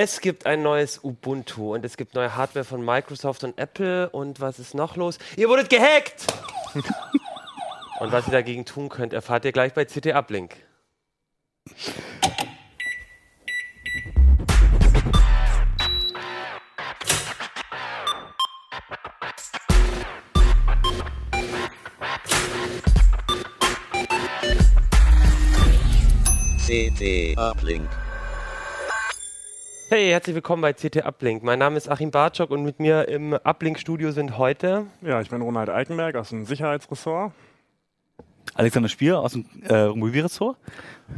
Es gibt ein neues Ubuntu und es gibt neue Hardware von Microsoft und Apple. Und was ist noch los? Ihr wurdet gehackt! und was ihr dagegen tun könnt, erfahrt ihr gleich bei CT Uplink. CT Uplink. Hey, herzlich willkommen bei CT Uplink. Mein Name ist Achim Bartschok und mit mir im Uplink-Studio sind heute Ja, ich bin Ronald Eikenberg aus dem Sicherheitsressort. Alexander Spier aus dem äh, Mobilressort.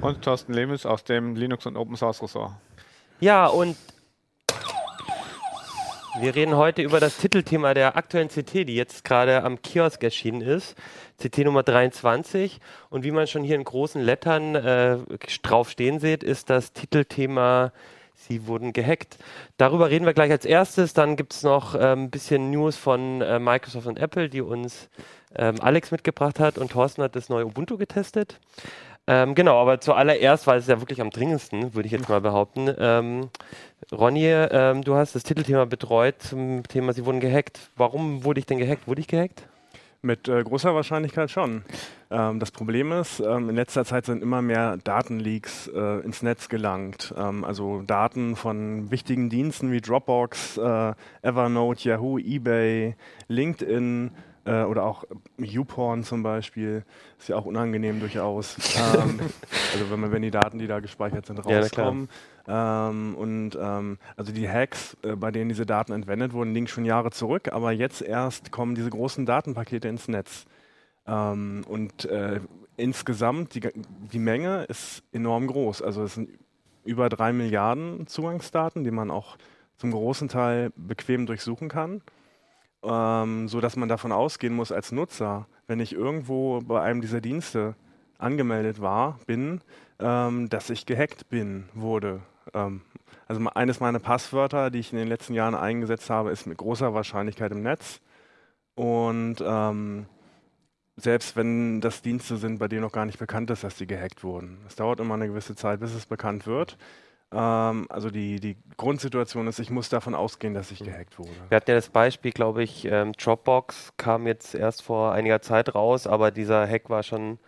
Und Thorsten Lemis aus dem Linux- und Open Source Ressort. Ja, und wir reden heute über das Titelthema der aktuellen CT, die jetzt gerade am Kiosk erschienen ist. CT Nummer 23. Und wie man schon hier in großen Lettern äh, drauf stehen sieht, ist das Titelthema Sie wurden gehackt. Darüber reden wir gleich als erstes. Dann gibt es noch ein ähm, bisschen News von äh, Microsoft und Apple, die uns ähm, Alex mitgebracht hat. Und Thorsten hat das neue Ubuntu getestet. Ähm, genau, aber zuallererst, weil es ja wirklich am dringendsten, würde ich jetzt mal behaupten. Ähm, Ronny, ähm, du hast das Titelthema betreut zum Thema Sie wurden gehackt. Warum wurde ich denn gehackt? Wurde ich gehackt? Mit äh, großer Wahrscheinlichkeit schon. Ähm, das Problem ist, ähm, in letzter Zeit sind immer mehr Datenleaks äh, ins Netz gelangt. Ähm, also Daten von wichtigen Diensten wie Dropbox, äh, Evernote, Yahoo, eBay, LinkedIn äh, oder auch YouPorn zum Beispiel. Ist ja auch unangenehm durchaus. Ähm, also wenn, man, wenn die Daten, die da gespeichert sind, Ja, rauskommen. Ähm, und ähm, also die Hacks, äh, bei denen diese Daten entwendet wurden, liegen schon Jahre zurück, aber jetzt erst kommen diese großen Datenpakete ins Netz. Ähm, und äh, insgesamt, die, die Menge ist enorm groß. Also es sind über drei Milliarden Zugangsdaten, die man auch zum großen Teil bequem durchsuchen kann, ähm, so dass man davon ausgehen muss als Nutzer, wenn ich irgendwo bei einem dieser Dienste angemeldet war, bin, ähm, dass ich gehackt bin, wurde. Ähm, also eines meiner Passwörter, die ich in den letzten Jahren eingesetzt habe, ist mit großer Wahrscheinlichkeit im Netz. Und ähm, selbst wenn das Dienste sind, bei denen noch gar nicht bekannt ist, dass die gehackt wurden. Es dauert immer eine gewisse Zeit, bis es bekannt wird. Ähm, also die, die Grundsituation ist, ich muss davon ausgehen, dass ich gehackt wurde. Wir hatten ja das Beispiel, glaube ich, ähm, Dropbox kam jetzt erst vor einiger Zeit raus, aber dieser Hack war schon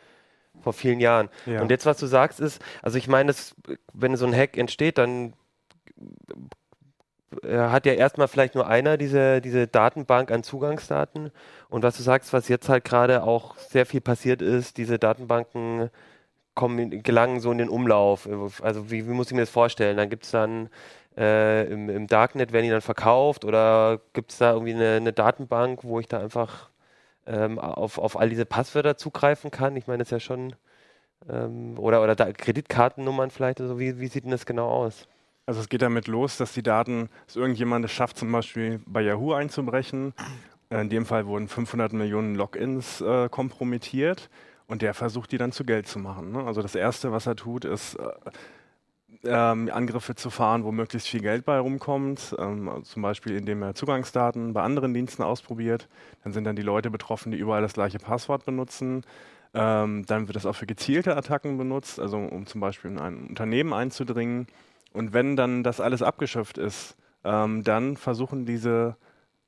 vor vielen Jahren. Ja. Und jetzt, was du sagst, ist, also ich meine, wenn so ein Hack entsteht, dann äh, hat ja erstmal vielleicht nur einer diese, diese Datenbank an Zugangsdaten. Und was du sagst, was jetzt halt gerade auch sehr viel passiert ist, diese Datenbanken kommen, gelangen so in den Umlauf. Also wie, wie muss ich mir das vorstellen? Dann gibt es dann äh, im, im Darknet, werden die dann verkauft oder gibt es da irgendwie eine, eine Datenbank, wo ich da einfach ähm, auf, auf all diese Passwörter zugreifen kann? Ich meine, das ist ja schon ähm, oder, oder da Kreditkartennummern vielleicht oder so. Wie, wie sieht denn das genau aus? Also es geht damit los, dass die Daten, dass irgendjemand es schafft, zum Beispiel bei Yahoo einzubrechen. In dem Fall wurden 500 Millionen Logins äh, kompromittiert und der versucht, die dann zu Geld zu machen. Ne? Also das Erste, was er tut, ist äh, ähm, Angriffe zu fahren, wo möglichst viel Geld bei rumkommt. Ähm, also zum Beispiel, indem er Zugangsdaten bei anderen Diensten ausprobiert. Dann sind dann die Leute betroffen, die überall das gleiche Passwort benutzen. Ähm, dann wird das auch für gezielte Attacken benutzt, also um zum Beispiel in ein Unternehmen einzudringen. Und wenn dann das alles abgeschöpft ist, ähm, dann versuchen diese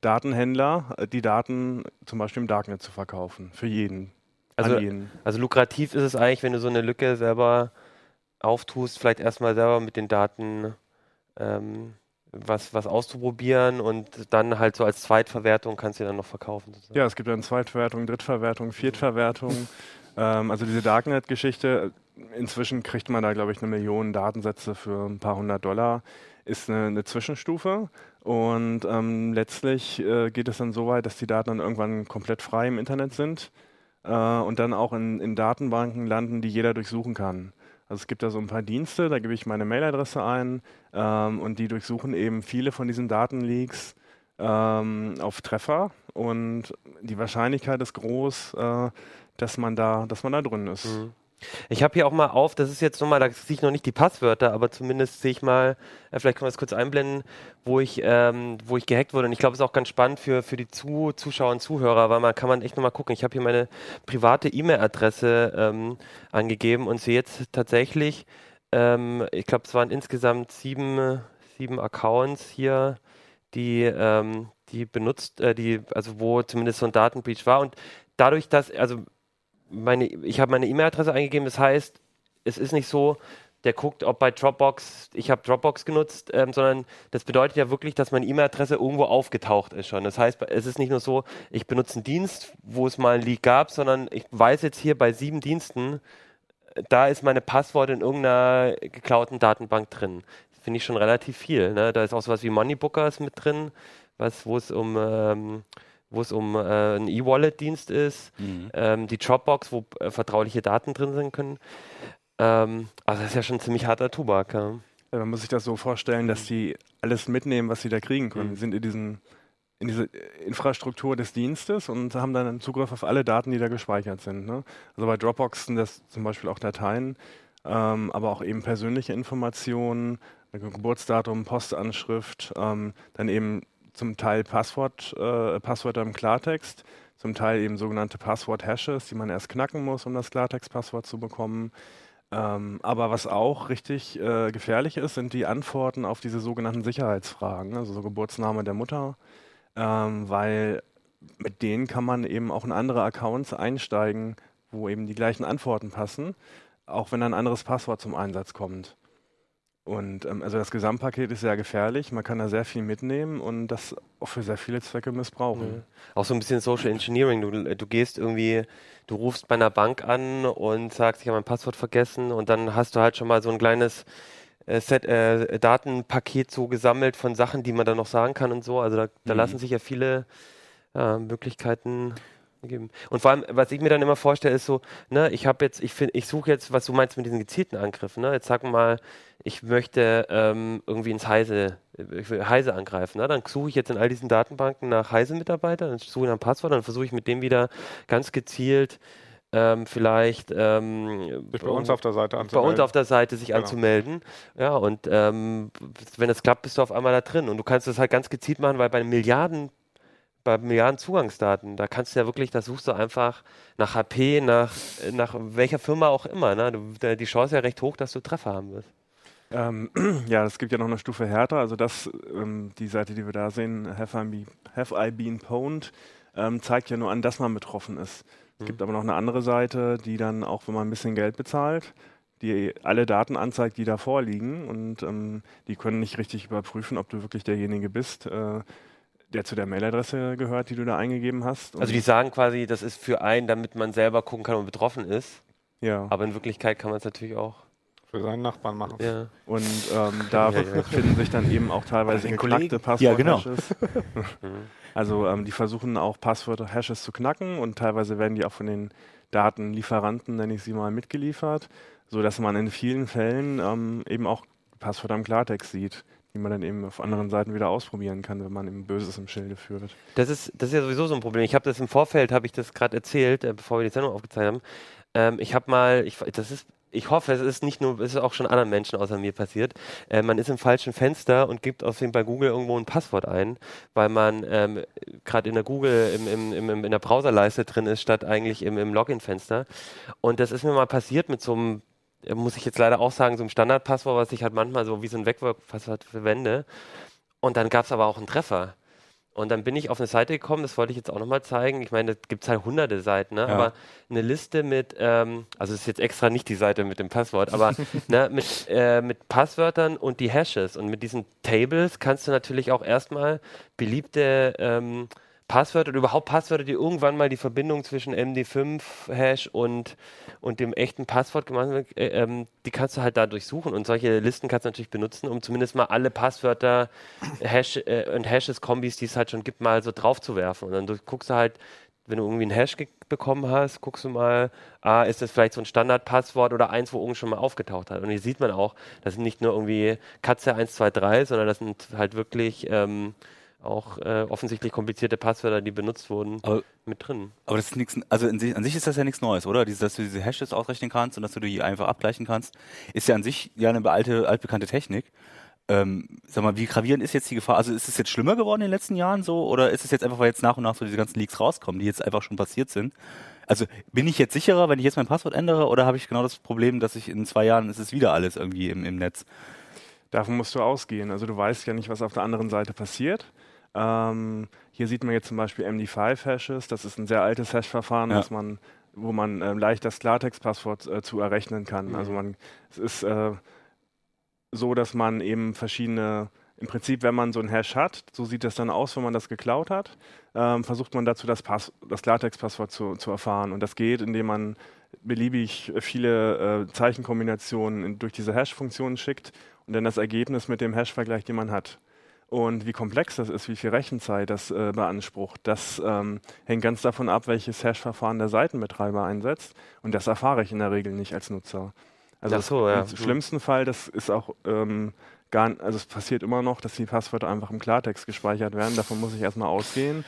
Datenhändler, äh, die Daten zum Beispiel im Darknet zu verkaufen. Für jeden. Also, an jeden. also lukrativ ist es eigentlich, wenn du so eine Lücke selber auftust, vielleicht erstmal selber mit den Daten ähm, was, was auszuprobieren und dann halt so als Zweitverwertung kannst du dann noch verkaufen. sozusagen. Ja, es gibt dann Zweitverwertung, Drittverwertung, Viertverwertung. Ähm, also diese Darknet-Geschichte, inzwischen kriegt man da, glaube ich, eine Million Datensätze für ein paar hundert Dollar, ist eine, eine Zwischenstufe. Und ähm, letztlich äh, geht es dann so weit, dass die Daten dann irgendwann komplett frei im Internet sind äh, und dann auch in, in Datenbanken landen, die jeder durchsuchen kann. Also es gibt da so ein paar Dienste, da gebe ich meine Mailadresse ein ähm, und die durchsuchen eben viele von diesen Datenleaks ähm, auf Treffer und die Wahrscheinlichkeit ist groß, äh, dass man da, dass man da drin ist. Mhm. Ich habe hier auch mal auf, das ist jetzt nochmal, da sehe ich noch nicht die Passwörter, aber zumindest sehe ich mal, äh, vielleicht können wir es kurz einblenden, wo ich, ähm, wo ich gehackt wurde. Und ich glaube, es ist auch ganz spannend für, für die Zu Zuschauer und Zuhörer, weil man kann man echt nochmal gucken. Ich habe hier meine private E-Mail-Adresse ähm, angegeben und sehe jetzt tatsächlich, ähm, ich glaube, es waren insgesamt sieben, sieben Accounts hier, die, ähm, die benutzt, äh, die, also wo zumindest so ein Datenbreach war. Und dadurch, dass, also meine, ich habe meine E-Mail-Adresse eingegeben, das heißt, es ist nicht so, der guckt, ob bei Dropbox, ich habe Dropbox genutzt, ähm, sondern das bedeutet ja wirklich, dass meine E-Mail-Adresse irgendwo aufgetaucht ist schon. Das heißt, es ist nicht nur so, ich benutze einen Dienst, wo es mal ein Leak gab, sondern ich weiß jetzt hier bei sieben Diensten, da ist meine Passwort in irgendeiner geklauten Datenbank drin. Finde ich schon relativ viel. Ne? Da ist auch sowas wie Moneybookers mit drin, was, wo es um ähm, wo es um äh, einen E-Wallet-Dienst ist, mhm. ähm, die Dropbox, wo äh, vertrauliche Daten drin sein können. Ähm, also das ist ja schon ein ziemlich harter Tubak. Ja. Ja, man muss sich das so vorstellen, dass die alles mitnehmen, was sie da kriegen können. Mhm. Die sind in, diesen, in diese Infrastruktur des Dienstes und haben dann Zugriff auf alle Daten, die da gespeichert sind. Ne? Also bei Dropbox sind das zum Beispiel auch Dateien, ähm, aber auch eben persönliche Informationen, Geburtsdatum, Postanschrift, ähm, dann eben zum Teil Passwort, äh, Passwörter im Klartext, zum Teil eben sogenannte Passwort-Hashes, die man erst knacken muss, um das Klartext-Passwort zu bekommen. Ähm, aber was auch richtig äh, gefährlich ist, sind die Antworten auf diese sogenannten Sicherheitsfragen, also so Geburtsname der Mutter, ähm, weil mit denen kann man eben auch in andere Accounts einsteigen, wo eben die gleichen Antworten passen, auch wenn ein anderes Passwort zum Einsatz kommt. Und ähm, also das Gesamtpaket ist sehr gefährlich, man kann da sehr viel mitnehmen und das auch für sehr viele Zwecke missbrauchen. Mhm. Auch so ein bisschen Social Engineering. Du, du gehst irgendwie, du rufst bei einer Bank an und sagst, ich habe mein Passwort vergessen und dann hast du halt schon mal so ein kleines äh, Set, äh, Datenpaket so gesammelt von Sachen, die man dann noch sagen kann und so. Also da, da mhm. lassen sich ja viele äh, Möglichkeiten geben. Und vor allem, was ich mir dann immer vorstelle, ist so, ne, ich habe jetzt, ich finde, ich suche jetzt, was du meinst mit diesen gezielten Angriffen, ne? Jetzt sag mal, ich möchte ähm, irgendwie ins Heise, ich will Heise angreifen, ne? Dann suche ich jetzt in all diesen Datenbanken nach Heise-Mitarbeitern, dann suche ich nach Passwort, dann versuche ich mit dem wieder ganz gezielt ähm, vielleicht ähm, bei uns auf der Seite anzumelden. Bei uns auf der Seite sich genau. anzumelden. Ja, und ähm, wenn das klappt, bist du auf einmal da drin. Und du kannst das halt ganz gezielt machen, weil bei Milliarden bei Milliarden Zugangsdaten, da kannst du ja wirklich, da suchst du einfach nach HP, nach, nach welcher Firma auch immer. Ne? Du, die Chance ist ja recht hoch, dass du Treffer haben wirst. Ähm, ja, es gibt ja noch eine Stufe härter. Also das, ähm, die Seite, die wir da sehen, Have I, be, have I Been Pwned, ähm, zeigt ja nur an, dass man betroffen ist. Es mhm. gibt aber noch eine andere Seite, die dann auch, wenn man ein bisschen Geld bezahlt, die alle Daten anzeigt, die da vorliegen und ähm, die können nicht richtig überprüfen, ob du wirklich derjenige bist. Äh, der zu der Mailadresse gehört, die du da eingegeben hast. Also die sagen quasi, das ist für einen, damit man selber gucken kann, ob man betroffen ist. Ja. Aber in Wirklichkeit kann man es natürlich auch für seinen Nachbarn machen. Ja. Und ähm, da ja, ja. finden sich dann eben auch teilweise geknackte Passwort-Hashes. Ja, genau. also ähm, die versuchen auch Passwort-Hashes zu knacken und teilweise werden die auch von den Datenlieferanten, nenne ich sie mal, mitgeliefert, sodass man in vielen Fällen ähm, eben auch Passwörter im Klartext sieht die man dann eben auf anderen Seiten wieder ausprobieren kann, wenn man eben Böses im Schilde führt. Das ist, das ist ja sowieso so ein Problem. Ich habe das im Vorfeld, habe ich das gerade erzählt, äh, bevor wir die Sendung aufgezeigt haben. Ähm, ich habe mal, ich, das ist ich hoffe, es ist nicht nur, es ist auch schon anderen Menschen außer mir passiert. Äh, man ist im falschen Fenster und gibt außerdem bei Google irgendwo ein Passwort ein, weil man ähm, gerade in der Google im, im, im, in der Browserleiste drin ist, statt eigentlich im, im Login-Fenster. Und das ist mir mal passiert mit so einem muss ich jetzt leider auch sagen, so ein Standardpasswort, was ich halt manchmal so wie so ein Wegwerfpasswort verwende. Und dann gab es aber auch einen Treffer. Und dann bin ich auf eine Seite gekommen, das wollte ich jetzt auch nochmal zeigen. Ich meine, da gibt es halt hunderte Seiten, ne? Ja. aber eine Liste mit, ähm, also ist jetzt extra nicht die Seite mit dem Passwort, aber ne, mit, äh, mit Passwörtern und die Hashes. Und mit diesen Tables kannst du natürlich auch erstmal beliebte ähm, Passwörter oder überhaupt Passwörter, die irgendwann mal die Verbindung zwischen MD5-Hash und, und dem echten Passwort gemacht haben, äh, ähm, die kannst du halt da durchsuchen. Und solche Listen kannst du natürlich benutzen, um zumindest mal alle Passwörter Hash, äh, und Hashes-Kombis, die es halt schon gibt, mal so drauf zu werfen. Und dann guckst du halt, wenn du irgendwie einen Hash bekommen hast, guckst du mal, ah, ist das vielleicht so ein Standardpasswort oder eins, wo irgendwo schon mal aufgetaucht hat. Und hier sieht man auch, das sind nicht nur irgendwie Katze 123, sondern das sind halt wirklich ähm, auch äh, offensichtlich komplizierte Passwörter, die benutzt wurden, Aber- mit drin. Aber das ist nichts, also in sich, an sich ist das ja nichts Neues, oder? Dieses, dass du diese Hashes ausrechnen kannst und dass du die einfach abgleichen kannst, ist ja an sich ja eine alte, altbekannte Technik. Ähm, sag mal, wie gravierend ist jetzt die Gefahr? Also ist es jetzt schlimmer geworden in den letzten Jahren so? Oder ist es jetzt einfach, weil jetzt nach und nach so diese ganzen Leaks rauskommen, die jetzt einfach schon passiert sind? Also bin ich jetzt sicherer, wenn ich jetzt mein Passwort ändere, oder habe ich genau das Problem, dass ich in zwei Jahren ist es wieder alles irgendwie im, im Netz? Davon musst du ausgehen. Also du weißt ja nicht, was auf der anderen Seite passiert. Ähm, hier sieht man jetzt zum Beispiel MD5-Hashes. Das ist ein sehr altes Hash-Verfahren, Ja. man, wo man ähm, leicht das Klartext-Passwort äh, zu errechnen kann. Mhm. Also man, es ist äh, so, dass man eben verschiedene, im Prinzip, wenn man so ein Hash hat, so sieht das dann aus, wenn man das geklaut hat, ähm, versucht man dazu das, Pass das Klartext-Passwort zu, zu erfahren. Und das geht, indem man beliebig viele äh, Zeichenkombinationen in, durch diese Hash-Funktionen schickt und dann das Ergebnis mit dem Hash vergleicht, den man hat. Und wie komplex das ist, wie viel Rechenzeit das äh, beansprucht, das ähm, hängt ganz davon ab, welches Hash-Verfahren der Seitenbetreiber einsetzt. Und das erfahre ich in der Regel nicht als Nutzer. Also so, ja. im schlimmsten Fall, das ist auch ähm, gar, also es passiert immer noch, dass die Passwörter einfach im Klartext gespeichert werden. Davon muss ich erstmal ausgehen.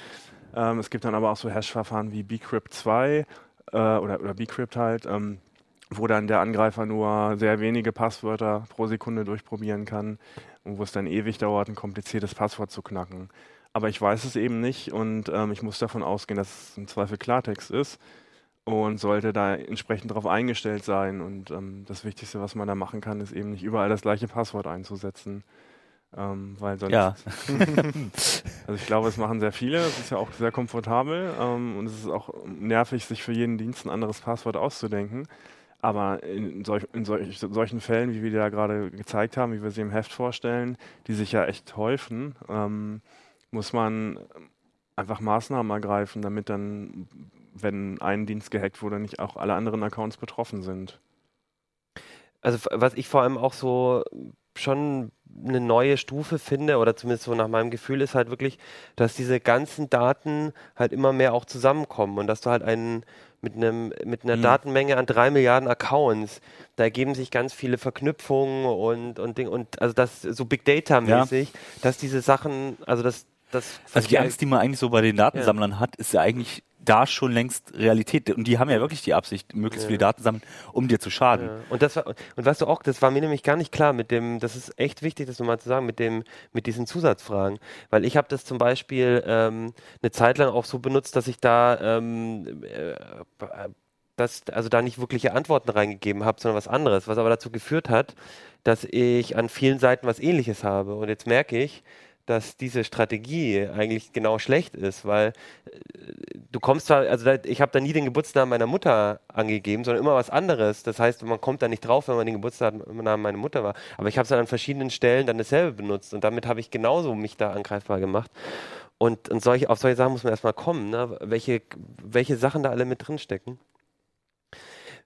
Ähm, es gibt dann aber auch so Hash-Verfahren wie Bcrypt 2 äh, oder, oder Bcrypt halt, ähm, wo dann der Angreifer nur sehr wenige Passwörter pro Sekunde durchprobieren kann wo es dann ewig dauert, ein kompliziertes Passwort zu knacken. Aber ich weiß es eben nicht und ähm, ich muss davon ausgehen, dass es im Zweifel Klartext ist und sollte da entsprechend darauf eingestellt sein. Und ähm, das Wichtigste, was man da machen kann, ist eben nicht überall das gleiche Passwort einzusetzen. Ähm, weil sonst, Ja. also ich glaube, es machen sehr viele. Es ist ja auch sehr komfortabel ähm, und es ist auch nervig, sich für jeden Dienst ein anderes Passwort auszudenken. Aber in, solch, in solch, solchen Fällen, wie wir da gerade gezeigt haben, wie wir sie im Heft vorstellen, die sich ja echt häufen, ähm, muss man einfach Maßnahmen ergreifen, damit dann, wenn ein Dienst gehackt wurde, nicht auch alle anderen Accounts betroffen sind. Also was ich vor allem auch so schon eine neue Stufe finde, oder zumindest so nach meinem Gefühl, ist halt wirklich, dass diese ganzen Daten halt immer mehr auch zusammenkommen und dass du halt einen mit einem mit einer Mhm. Datenmenge an drei Milliarden Accounts, da ergeben sich ganz viele Verknüpfungen und und Ding und also das so Big Data mäßig, dass diese Sachen, also das das Also die Angst, die man eigentlich so bei den Datensammlern hat, ist ja eigentlich da schon längst Realität. Und die haben ja wirklich die Absicht, möglichst Ja. viele Daten sammeln, um dir zu schaden. Ja. Und das war, und weißt du auch, das war mir nämlich gar nicht klar mit dem, das ist echt wichtig, das nochmal zu sagen, mit dem, mit diesen Zusatzfragen. Weil ich habe das zum Beispiel ähm, eine Zeit lang auch so benutzt, dass ich da ähm, äh, das, also da nicht wirkliche Antworten reingegeben habe, sondern was anderes, was aber dazu geführt hat, dass ich an vielen Seiten was ähnliches habe. Und jetzt merke ich, dass diese Strategie eigentlich genau schlecht ist, weil äh, du kommst zwar, also ich habe da nie den Geburtsnamen meiner Mutter angegeben, sondern immer was anderes. Das heißt, man kommt da nicht drauf, wenn man den Geburtsnamen meiner Mutter war. Aber ich habe es dann an verschiedenen Stellen dann dasselbe benutzt und damit habe ich genauso mich da angreifbar gemacht. Und, und solche, auf solche Sachen muss man erstmal kommen, ne? welche, welche Sachen da alle mit drin stecken.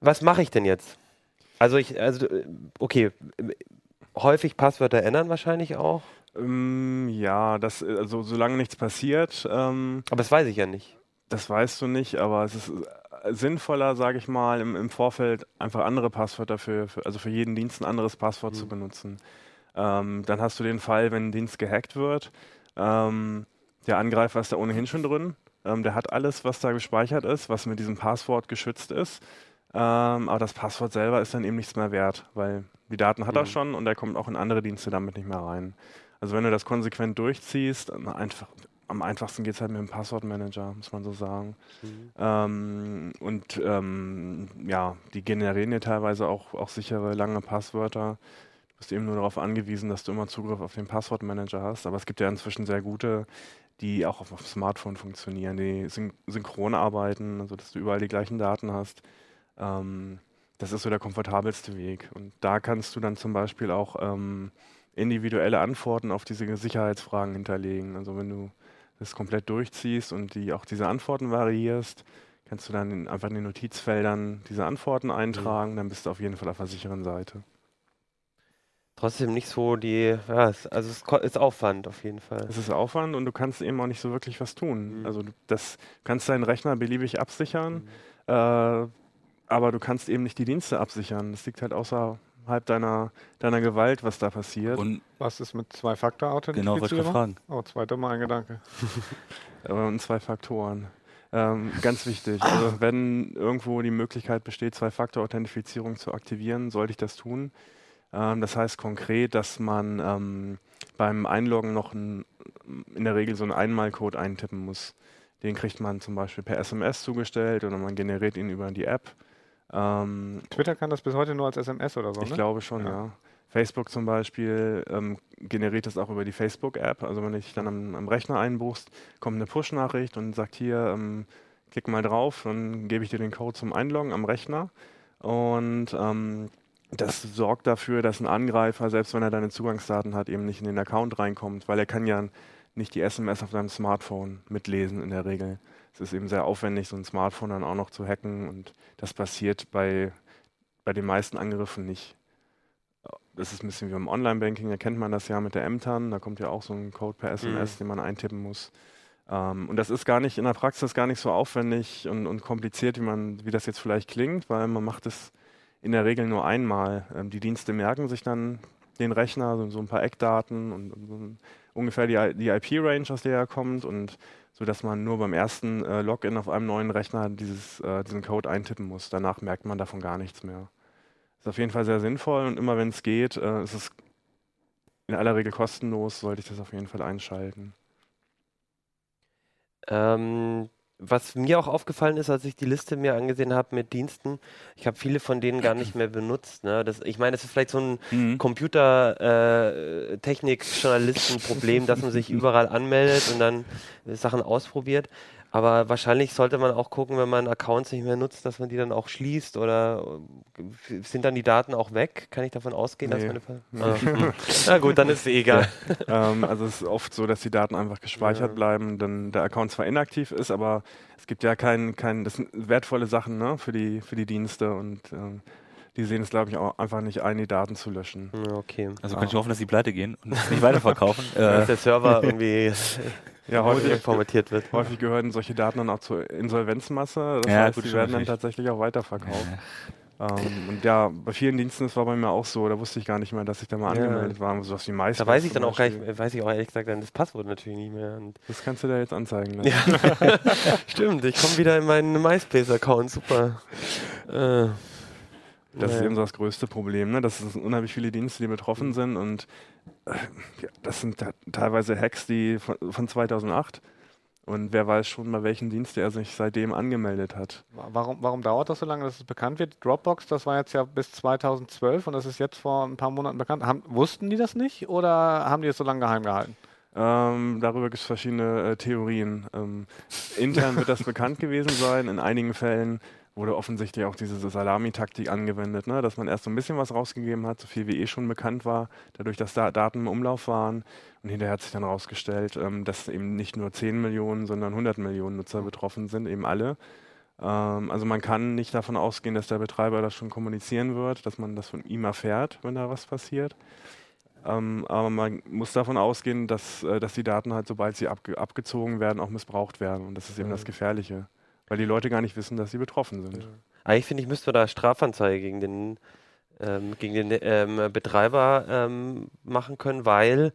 Was mache ich denn jetzt? Also ich, also äh, okay, häufig Passwörter ändern wahrscheinlich auch, Ähm, ja, das, äh, also solange nichts passiert, ähm, aber das weiß ich ja nicht. das weißt du nicht, aber es ist äh, sinnvoller, sage ich mal, im, im Vorfeld einfach andere Passwörter für, für, also für jeden Dienst ein anderes Passwort zu benutzen. Ähm, dann hast du den Fall, wenn ein Dienst gehackt wird, ähm, der Angreifer ist da ohnehin schon drin, ähm, der hat alles, was da gespeichert ist, was mit diesem Passwort geschützt ist, ähm, aber das Passwort selber ist dann eben nichts mehr wert, weil die Daten hat er Mhm. schon und er kommt auch in andere Dienste damit nicht mehr rein. Also wenn du das konsequent durchziehst, einfach, am einfachsten geht es halt mit dem Passwortmanager, muss man so sagen. Ähm, und ähm, ja, die generieren ja teilweise auch, auch sichere, lange Passwörter. Du bist eben nur darauf angewiesen, dass du immer Zugriff auf den Passwortmanager hast. Aber es gibt ja inzwischen sehr gute, die auch auf, auf Smartphone funktionieren, die syn synchron arbeiten, also dass du überall die gleichen Daten hast. Ähm, das ist so der komfortabelste Weg. Und da kannst du dann zum Beispiel auch ähm, individuelle Antworten auf diese Sicherheitsfragen hinterlegen. Also wenn du das komplett durchziehst und die auch diese Antworten variierst, kannst du dann in, einfach in den Notizfeldern diese Antworten eintragen, dann bist du auf jeden Fall auf der sicheren Seite. Trotzdem nicht so die, ja, es, also es ist Aufwand auf jeden Fall. Es ist Aufwand und du kannst eben auch nicht so wirklich was tun. Mhm. Also du das kannst deinen Rechner beliebig absichern, Mhm. äh, aber du kannst eben nicht die Dienste absichern. Das liegt halt außerhalb deiner, deiner Gewalt, was da passiert. Und Was ist mit genau, wollte ich Zwei-Faktor-Authentifizierung? fragen. oh, zweiter Mal ein Gedanke. Und zwei Faktoren. Ähm, ganz wichtig. Also wenn irgendwo die Möglichkeit besteht, Zwei-Faktor-Authentifizierung zu aktivieren, sollte ich das tun. Ähm, das heißt konkret, dass man ähm, beim Einloggen noch ein, in der Regel so einen Einmalcode eintippen muss. Den kriegt man zum Beispiel per SMS zugestellt oder man generiert ihn über die App. Ähm, Twitter kann das bis heute nur als SMS oder so, ich ne? glaube schon, Ja. ja. Facebook zum Beispiel ähm, generiert es auch über die Facebook-App. Also wenn du dich dann am, am Rechner einbuchst, kommt eine Push-Nachricht und sagt hier, ähm, klick mal drauf, dann gebe ich dir den Code zum Einloggen am Rechner. Und ähm, das sorgt dafür, dass ein Angreifer, selbst wenn er deine Zugangsdaten hat, eben nicht in den Account reinkommt, weil er kann ja nicht die SMS auf deinem Smartphone mitlesen in der Regel. Es ist eben sehr aufwendig, so ein Smartphone dann auch noch zu hacken und das passiert bei, bei den meisten Angriffen nicht. Das ist ein bisschen wie beim Online-Banking, da kennt man das ja mit der MTAN, da kommt ja auch so ein Code per SMS, Mhm. den man eintippen muss. Ähm, und das ist gar nicht in der Praxis gar nicht so aufwendig und, und kompliziert, wie man, wie das jetzt vielleicht klingt, weil man macht es in der Regel nur einmal. Ähm, die Dienste merken sich dann den Rechner, so, so ein paar Eckdaten und, und so ein, ungefähr die, die IP-Range, aus der er kommt und so dass man nur beim ersten äh, Login auf einem neuen Rechner dieses, äh, diesen Code eintippen muss. Danach merkt man davon gar nichts mehr. Ist auf jeden Fall sehr sinnvoll und immer wenn es geht, äh, ist es in aller Regel kostenlos, sollte ich das auf jeden Fall einschalten. Ähm, was mir auch aufgefallen ist, als ich die Liste mir angesehen habe mit Diensten, ich habe viele von denen gar nicht mehr benutzt. Ne? Das, ich meine, es ist vielleicht so ein Mhm. Computer-Technik-Journalisten-Problem, dass man sich überall anmeldet und dann Sachen ausprobiert. Aber wahrscheinlich sollte man auch gucken, wenn man Accounts nicht mehr nutzt, dass man die dann auch schließt oder äh, sind dann die Daten auch weg? Kann ich davon ausgehen, dass Nee. meine Ver ah. Na gut, dann ist es eh egal. ähm, also es ist oft so, dass die Daten einfach gespeichert Ja. bleiben, dann der Account zwar inaktiv ist, aber es gibt ja kein, kein das sind wertvolle Sachen ne, für, die, für die Dienste und ähm, die sehen es, glaube ich, auch einfach nicht ein, die Daten zu löschen. Ja, Okay. Also kann ich hoffen, dass die pleite gehen und es nicht weiterverkaufen. Dass äh, der Server irgendwie Ja, häufig, formatiert wird. häufig gehören solche Daten dann auch zur Insolvenzmasse. Das Ja, heißt, die werden dann tatsächlich auch weiterverkauft. Ähm, und ja, bei vielen Diensten, das war bei mir auch so, da wusste ich gar nicht mehr, dass ich da mal Ja. angemeldet war. Sowas wie MySpace Da weiß ich dann auch nicht, weiß ich auch ehrlich gesagt dann das Passwort natürlich nicht mehr. Und Das kannst du da jetzt anzeigen lassen. ja, stimmt, ich komme wieder in meinen MySpace-Account, super. Äh, Das ist naja. eben so das größte Problem, ne? dass es unheimlich viele Dienste, die betroffen sind und äh, ja, das sind teilweise Hacks, die von, von 2008 und wer weiß schon, bei welchem Dienst er sich seitdem angemeldet hat. Warum, warum dauert das so lange, dass es bekannt wird? Dropbox, das war jetzt ja bis 2012 und das ist jetzt vor ein paar Monaten bekannt. Haben, wussten die das nicht oder haben die es so lange geheim gehalten? Ähm, darüber gibt es verschiedene äh, Theorien. Ähm, intern wird das bekannt gewesen sein, in einigen Fällen wurde offensichtlich auch diese Salami-Taktik angewendet, ne? dass man erst so ein bisschen was rausgegeben hat, so viel wie eh schon bekannt war, dadurch, dass da Daten im Umlauf waren. Und hinterher hat sich dann herausgestellt, ähm, dass eben nicht nur 10 Millionen, sondern 100 Millionen Nutzer betroffen sind, eben alle. Ähm, also man kann nicht davon ausgehen, dass der Betreiber das schon kommunizieren wird, dass man das von ihm erfährt, wenn da was passiert. Ähm, aber man muss davon ausgehen, dass, äh, dass die Daten halt, sobald sie abge abgezogen werden, auch missbraucht werden. Und das ist eben Mhm. das Gefährliche. Weil die Leute gar nicht wissen, dass sie betroffen sind. Eigentlich finde ich, müsste man da Strafanzeige gegen den, ähm, gegen den ähm, Betreiber ähm, machen können, weil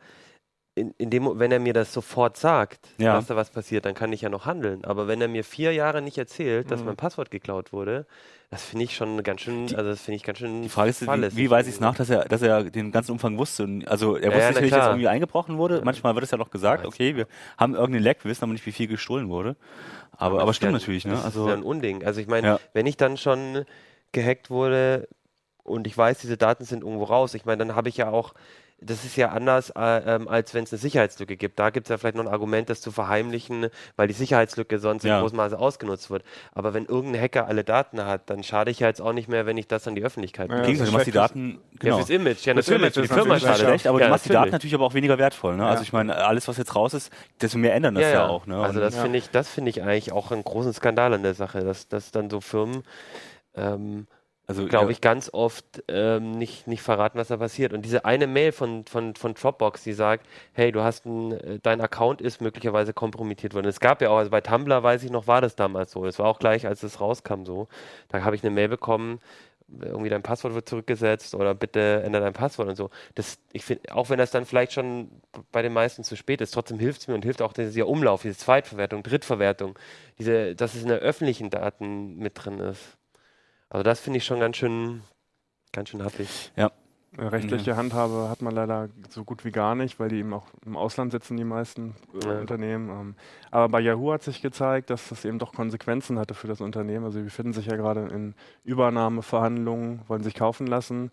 in, in dem, wenn er mir das sofort sagt, Ja. dass da was passiert, dann kann ich ja noch handeln. Aber wenn er mir vier Jahre nicht erzählt, dass Mhm. mein Passwort geklaut wurde, das finde ich schon ganz schön, Die- also das finde ich ganz schön Die Frage ist, wie, wie weiß ich es nach, dass er, dass er den ganzen Umfang wusste? Also er Ja, wusste ja, na sicherlich, dass irgendwie eingebrochen wurde. Manchmal wird es ja noch gesagt, Ja, okay, wir haben irgendeinen Leck, wir wissen aber nicht, wie viel gestohlen wurde. Aber, aber ist stimmt ja- natürlich, ne? Das Also ist ja ein Unding. Also ich meine, Ja. wenn ich dann schon gehackt wurde und ich weiß, diese Daten sind irgendwo raus, ich meine, dann habe ich ja auch das ist ja anders, äh, ähm, als wenn es eine Sicherheitslücke gibt. Da gibt es ja vielleicht noch ein Argument, das zu verheimlichen, weil die Sicherheitslücke sonst Ja. in großem Maße ausgenutzt wird. Aber wenn irgendein Hacker alle Daten hat, dann schade ich ja jetzt auch nicht mehr, wenn ich das an die Öffentlichkeit Ja, bringe. Im Gegenteil, du machst die Daten, Ja, genau. fürs Image, ja Das natürlich, Image für die ist Firma natürlich Schade, schlecht, aber ja, du machst die Daten natürlich. natürlich aber auch weniger wertvoll. Ne? Also Ja. ich meine, alles, was jetzt raus ist, desto mehr ändern das ja, ja, ja. auch. Ne? Also das Ja. finde ich, das finde ich eigentlich auch einen großen Skandal an der Sache, dass, dass dann so Firmen, ähm, also, glaube ja, ich, ganz oft ähm, nicht, nicht verraten, was da passiert. Und diese eine Mail von, von, von Dropbox, die sagt, hey, du hast ein, äh, dein Account ist möglicherweise kompromittiert worden. Es gab ja auch, also bei Tumblr weiß ich noch, war das damals so. Das war auch gleich, als es rauskam so. Da habe ich eine Mail bekommen, irgendwie dein Passwort wird zurückgesetzt oder bitte ändere dein Passwort und so. Das, ich finde, auch wenn das dann vielleicht schon bei den meisten zu spät ist, trotzdem hilft es mir und hilft auch dieser Umlauf, diese Zweitverwertung, Drittverwertung, diese, dass es in der öffentlichen Daten mit drin ist. Also das finde ich schon ganz schön, ganz schön happig. Äh, Rechtliche Handhabe hat man leider so gut wie gar nicht, weil die eben auch im Ausland sitzen, die meisten äh, Ja. Unternehmen. Ähm, aber bei Yahoo hat sich gezeigt, dass das eben doch Konsequenzen hatte für das Unternehmen. Also die befinden sich ja gerade in Übernahmeverhandlungen, wollen sich kaufen lassen.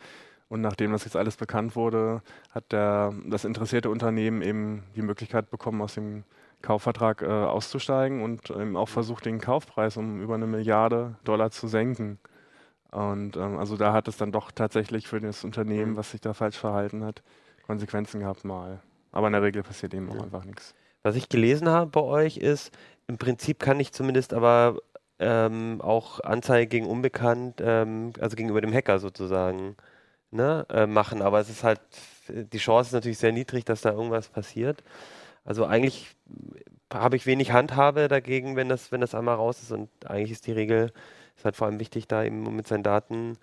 Und nachdem das jetzt alles bekannt wurde, hat der, das interessierte Unternehmen eben die Möglichkeit bekommen, aus dem Kaufvertrag äh, auszusteigen und eben auch versucht, den Kaufpreis um über eine Milliarde Dollar zu senken. Und ähm, also da hat es dann doch tatsächlich für das Unternehmen, Mhm. was sich da falsch verhalten hat, Konsequenzen gehabt mal. Aber in der Regel passiert eben auch Ja. einfach nichts. Was ich gelesen habe bei euch ist, im Prinzip kann ich zumindest aber ähm, auch Anzeige gegen Unbekannt, ähm, also gegenüber dem Hacker sozusagen, ne, äh, machen. Aber es ist halt, die Chance ist natürlich sehr niedrig, dass da irgendwas passiert. Also eigentlich habe ich wenig Handhabe dagegen, wenn das, wenn das einmal raus ist. Und eigentlich ist die Regel, ist halt vor allem wichtig, da eben mit seinen Daten,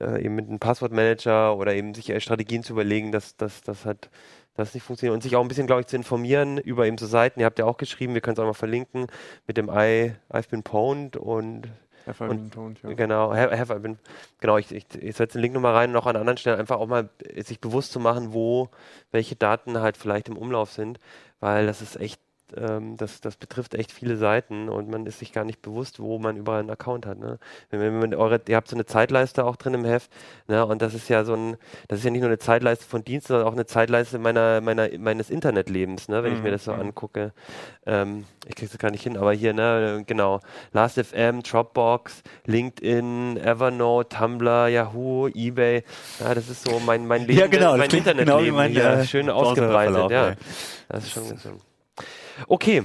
äh, eben mit einem Passwortmanager oder eben sich äh, Strategien zu überlegen, dass das halt das nicht funktioniert und sich auch ein bisschen, glaube ich, zu informieren über eben so Seiten. Ihr habt ja auch geschrieben, wir können es auch mal verlinken mit dem I, I've been pwned und Einfach Und- im Ton, ja. Genau, have, have I been, genau, ich, ich, ich setze den Link nochmal rein und auch an anderen Stellen einfach auch mal sich bewusst zu machen, wo welche Daten halt vielleicht im Umlauf sind, weil das ist echt, ähm, das, das betrifft echt viele Seiten und man ist sich gar nicht bewusst, wo man überall einen Account hat. Ne? Wenn, wenn man eure, ihr habt so eine Zeitleiste auch drin im Heft, ne? und das ist ja so ein, das ist ja nicht nur eine Zeitleiste von Diensten, sondern auch eine Zeitleiste meiner, meiner, meines Internetlebens, ne? wenn ich mir Mhm, das so mhm. angucke. Ähm, ich krieg's gar nicht hin, aber hier, ne, genau. Last.fm, Dropbox, LinkedIn, Evernote, Tumblr, Yahoo, Ebay. Ja, das ist so mein, mein Leben, Ja, genau, mein Internetleben genau wie mein, hier, äh, schön ausgebreitet. Ja. Das ist schon ganz schön. Okay.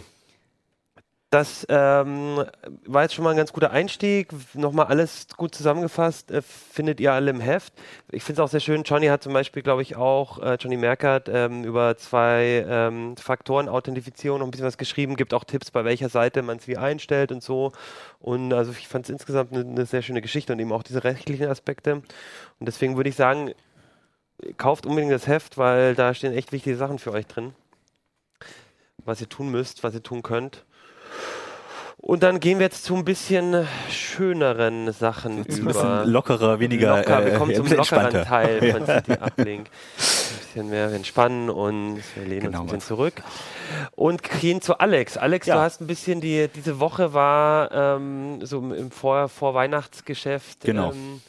Das ähm, war jetzt schon mal ein ganz guter Einstieg. Nochmal alles gut zusammengefasst, äh, findet ihr alle im Heft. Ich finde es auch sehr schön. Johnny hat zum Beispiel, glaube ich, auch, äh, Johnny Merkert, ähm, über zwei ähm, Faktoren Authentifizierung noch ein bisschen was geschrieben. Gibt auch Tipps, bei welcher Seite man es wie einstellt und so. Und also ich fand es insgesamt eine ne sehr schöne Geschichte und eben auch diese rechtlichen Aspekte. Und deswegen würde ich sagen, kauft unbedingt das Heft, weil da stehen echt wichtige Sachen für euch drin. Was ihr tun müsst, was ihr tun könnt. Und dann gehen wir jetzt zu ein bisschen schöneren Sachen Jetzt ein über. bisschen lockerer, weniger Locker, wir äh, kommen ein zum lockeren. Teil von City Uplink. Ein bisschen mehr entspannen und wir lehnen Genau, uns ein bisschen zurück. Und gehen zu Alex. Alex, Ja. du hast ein bisschen die, diese Woche war ähm, so im- im Vor Vorweihnachtsgeschäft Genau. ähm,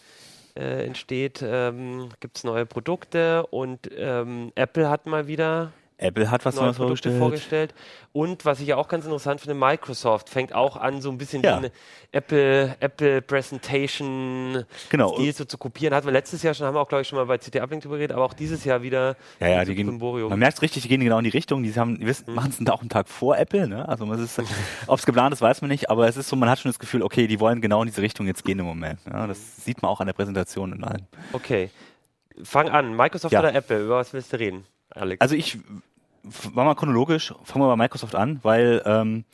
äh, entsteht, ähm, gibt es neue Produkte und ähm, Apple hat mal wieder Apple hat was neue Neues Produkte vorgestellt. vorgestellt. Und was ich ja auch ganz interessant finde, Microsoft fängt auch an, so ein bisschen Ja. den Apple, Apple Presentation Genau. Stil so zu kopieren. Hatten wir letztes Jahr schon, haben wir auch, glaube ich, schon mal bei CT Uplink drüber geredet, aber auch dieses Jahr wieder Ja, ja, die gehen, Symborium. man merkt richtig, die gehen genau in die Richtung. Die haben, wissen, Mhm. machen es auch einen Tag vor Apple. Ne? Also man ist, ob es geplant ist, weiß man nicht. Aber es ist so, man hat schon das Gefühl, okay, die wollen genau in diese Richtung jetzt gehen im Moment. Ja, das sieht man auch an der Präsentation und allem. Okay. Fang an. Microsoft Ja. oder Apple? Über was willst du reden, Alex? Also ich war mal chronologisch, fangen wir bei Microsoft an, weil ähm,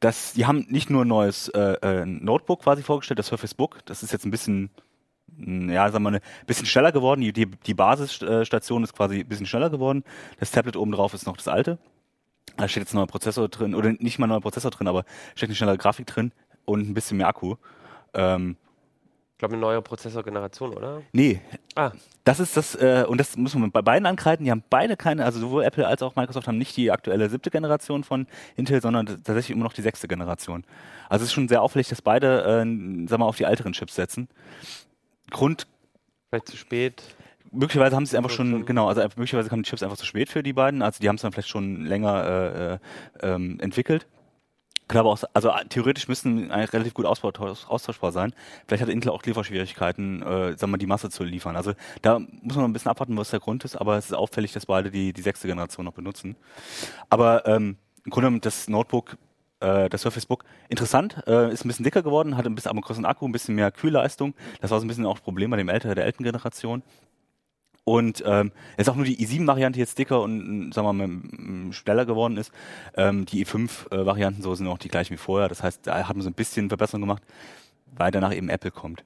das, die haben nicht nur ein neues äh, äh, Notebook quasi vorgestellt, das Surface Book. Das ist jetzt ein bisschen, mh, ja, sagen wir mal, ein bisschen schneller geworden. Die, die, die Basisstation ist quasi ein bisschen schneller geworden. Das Tablet oben drauf ist noch das alte. Da steht jetzt ein neuer Prozessor drin, oder nicht mal ein neuer Prozessor drin, aber steckt eine schnellere Grafik drin und ein bisschen mehr Akku. Ähm, glaube, eine neue Prozessorgeneration, oder? nee, Ah, das ist das, äh, und das muss man bei beiden ankreiden, die haben beide keine, also sowohl Apple als auch Microsoft haben nicht die aktuelle siebte Generation von Intel, sondern tatsächlich immer noch die sechste Generation. Also es ist schon sehr auffällig, dass beide, äh, sag mal, auf die älteren Chips setzen. Grund, vielleicht zu spät. möglicherweise haben sie es einfach schon, genau, also möglicherweise kamen die Chips einfach zu spät für die beiden. Also die haben es dann vielleicht schon länger äh, äh, ähm, entwickelt. Kann aber also äh, theoretisch müssten eigentlich relativ gut austauschbar sein. Vielleicht hat Intel auch Lieferschwierigkeiten, äh, sagen wir mal, die Masse zu liefern. Also da muss man ein bisschen abwarten, was der Grund ist, aber es ist auffällig, dass beide die, die sechste Generation noch benutzen. Aber ähm, im Grunde genommen das Notebook, äh, das Surface Book, interessant, äh, ist ein bisschen dicker geworden, hat ein bisschen aber größeren Akku, ein bisschen mehr Kühlleistung. Das war so ein bisschen auch ein Problem bei dem älteren, der älteren Generation. Und ähm, ist auch nur die i7-Variante jetzt dicker und sagen wir mal schneller geworden ist. Ähm, die i5-Varianten so sind auch die gleichen wie vorher. Das heißt, da hat man so ein bisschen Verbesserung gemacht, weil danach eben Apple kommt.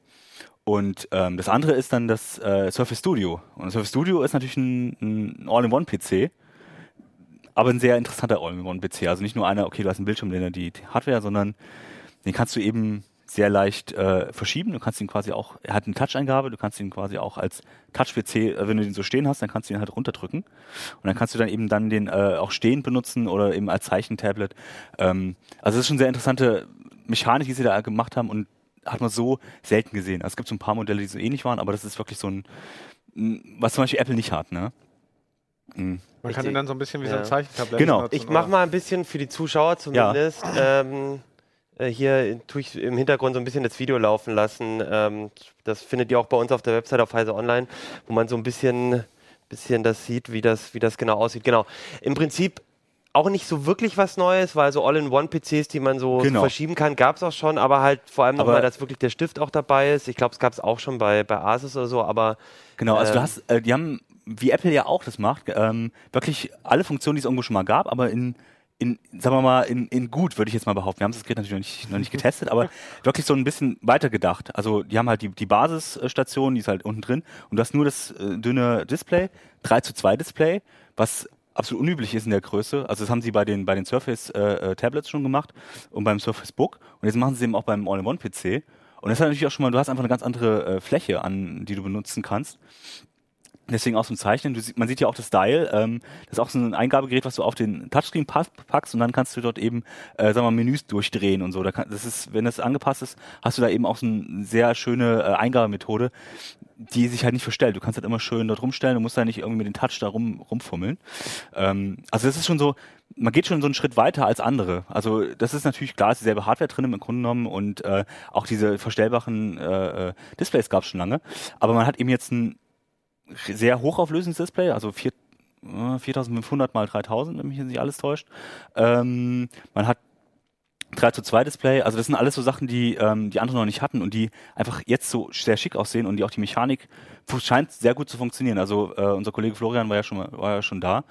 Und ähm, das andere ist dann das äh, Surface Studio. Und Surface Studio ist natürlich ein, ein All-in-One-PC, aber ein sehr interessanter All-in-One-PC. Also nicht nur einer, okay, du hast einen Bildschirm, den die Hardware, sondern den kannst du eben sehr leicht äh, verschieben. Du kannst ihn quasi auch, er hat eine Touch-Eingabe, du kannst ihn quasi auch als Touch-PC, äh, wenn du den so stehen hast, dann kannst du ihn halt runterdrücken. Und dann kannst du dann eben dann den äh, auch stehend benutzen oder eben als Zeichentablet. Ähm, also das ist schon sehr interessante Mechanik, die sie da gemacht haben und hat man so selten gesehen. Also es gibt so ein paar Modelle, die so ähnlich waren, aber das ist wirklich so ein, was zum Beispiel Apple nicht hat, ne? Mhm. Man kann ihn dann so ein bisschen wie ja. so ein Zeichentablett Genau. Nutzen, ich mache mal ein bisschen für die Zuschauer zumindest. Ja. Ähm, äh, hier tue ich im Hintergrund so ein bisschen das Video laufen lassen. Ähm, das findet ihr auch bei uns auf der Website auf Heise Online, wo man so ein bisschen, bisschen das sieht, wie das, wie das genau aussieht. Genau. Im Prinzip auch nicht so wirklich was Neues, weil so All-in-One-PCs, die man so genau. verschieben kann, gab es auch schon, aber halt vor allem nochmal, dass wirklich der Stift auch dabei ist. Ich glaube, es gab es auch schon bei, bei Asus oder so, aber. Genau, also ähm, du hast, äh, die haben, wie Apple ja auch das macht, ähm, wirklich alle Funktionen, die es irgendwo schon mal gab, aber in in, sagen wir mal, in, in gut, würde ich jetzt mal behaupten. Wir haben das Gerät natürlich noch nicht, noch nicht getestet, aber wirklich so ein bisschen weitergedacht. Also die haben halt die, die Basisstation, die ist halt unten drin und du hast nur das äh, dünne Display, 3 zu 2 Display, was absolut unüblich ist in der Größe. Also das haben sie bei den, bei den Surface äh, äh, Tablets schon gemacht und beim Surface Book und jetzt machen sie eben auch beim All-in-One-PC. Und das ist natürlich auch schon mal, du hast einfach eine ganz andere äh, Fläche, an die du benutzen kannst. Deswegen auch zum Zeichnen. Du, man sieht ja auch das Dial. Ähm, das ist auch so ein Eingabegerät, was du auf den Touchscreen packst und dann kannst du dort eben, äh, sagen wir mal, Menüs durchdrehen und so. Da kann, das ist, wenn das angepasst ist, hast du da eben auch so eine sehr schöne äh, Eingabemethode, die sich halt nicht verstellt. Du kannst halt immer schön dort rumstellen. Du musst da nicht irgendwie mit dem Touch da rum, rumfummeln. Ähm, also das ist schon so, man geht schon so einen Schritt weiter als andere. Also das ist natürlich klar, ist dieselbe Hardware drin im Grunde genommen und äh, auch diese verstellbaren äh, äh Displays gab es schon lange. Aber man hat eben jetzt ein sehr hochauflösendes Display, also 4, 4500 äh, mal 3000, wenn mich nicht alles täuscht. Ähm, man hat 3 zu 2 Display, also das sind alles so Sachen, die ähm, die anderen noch nicht hatten und die einfach jetzt so sehr schick aussehen und die auch die Mechanik scheint sehr gut zu funktionieren. Also äh, unser Kollege Florian war ja schon war ja schon da,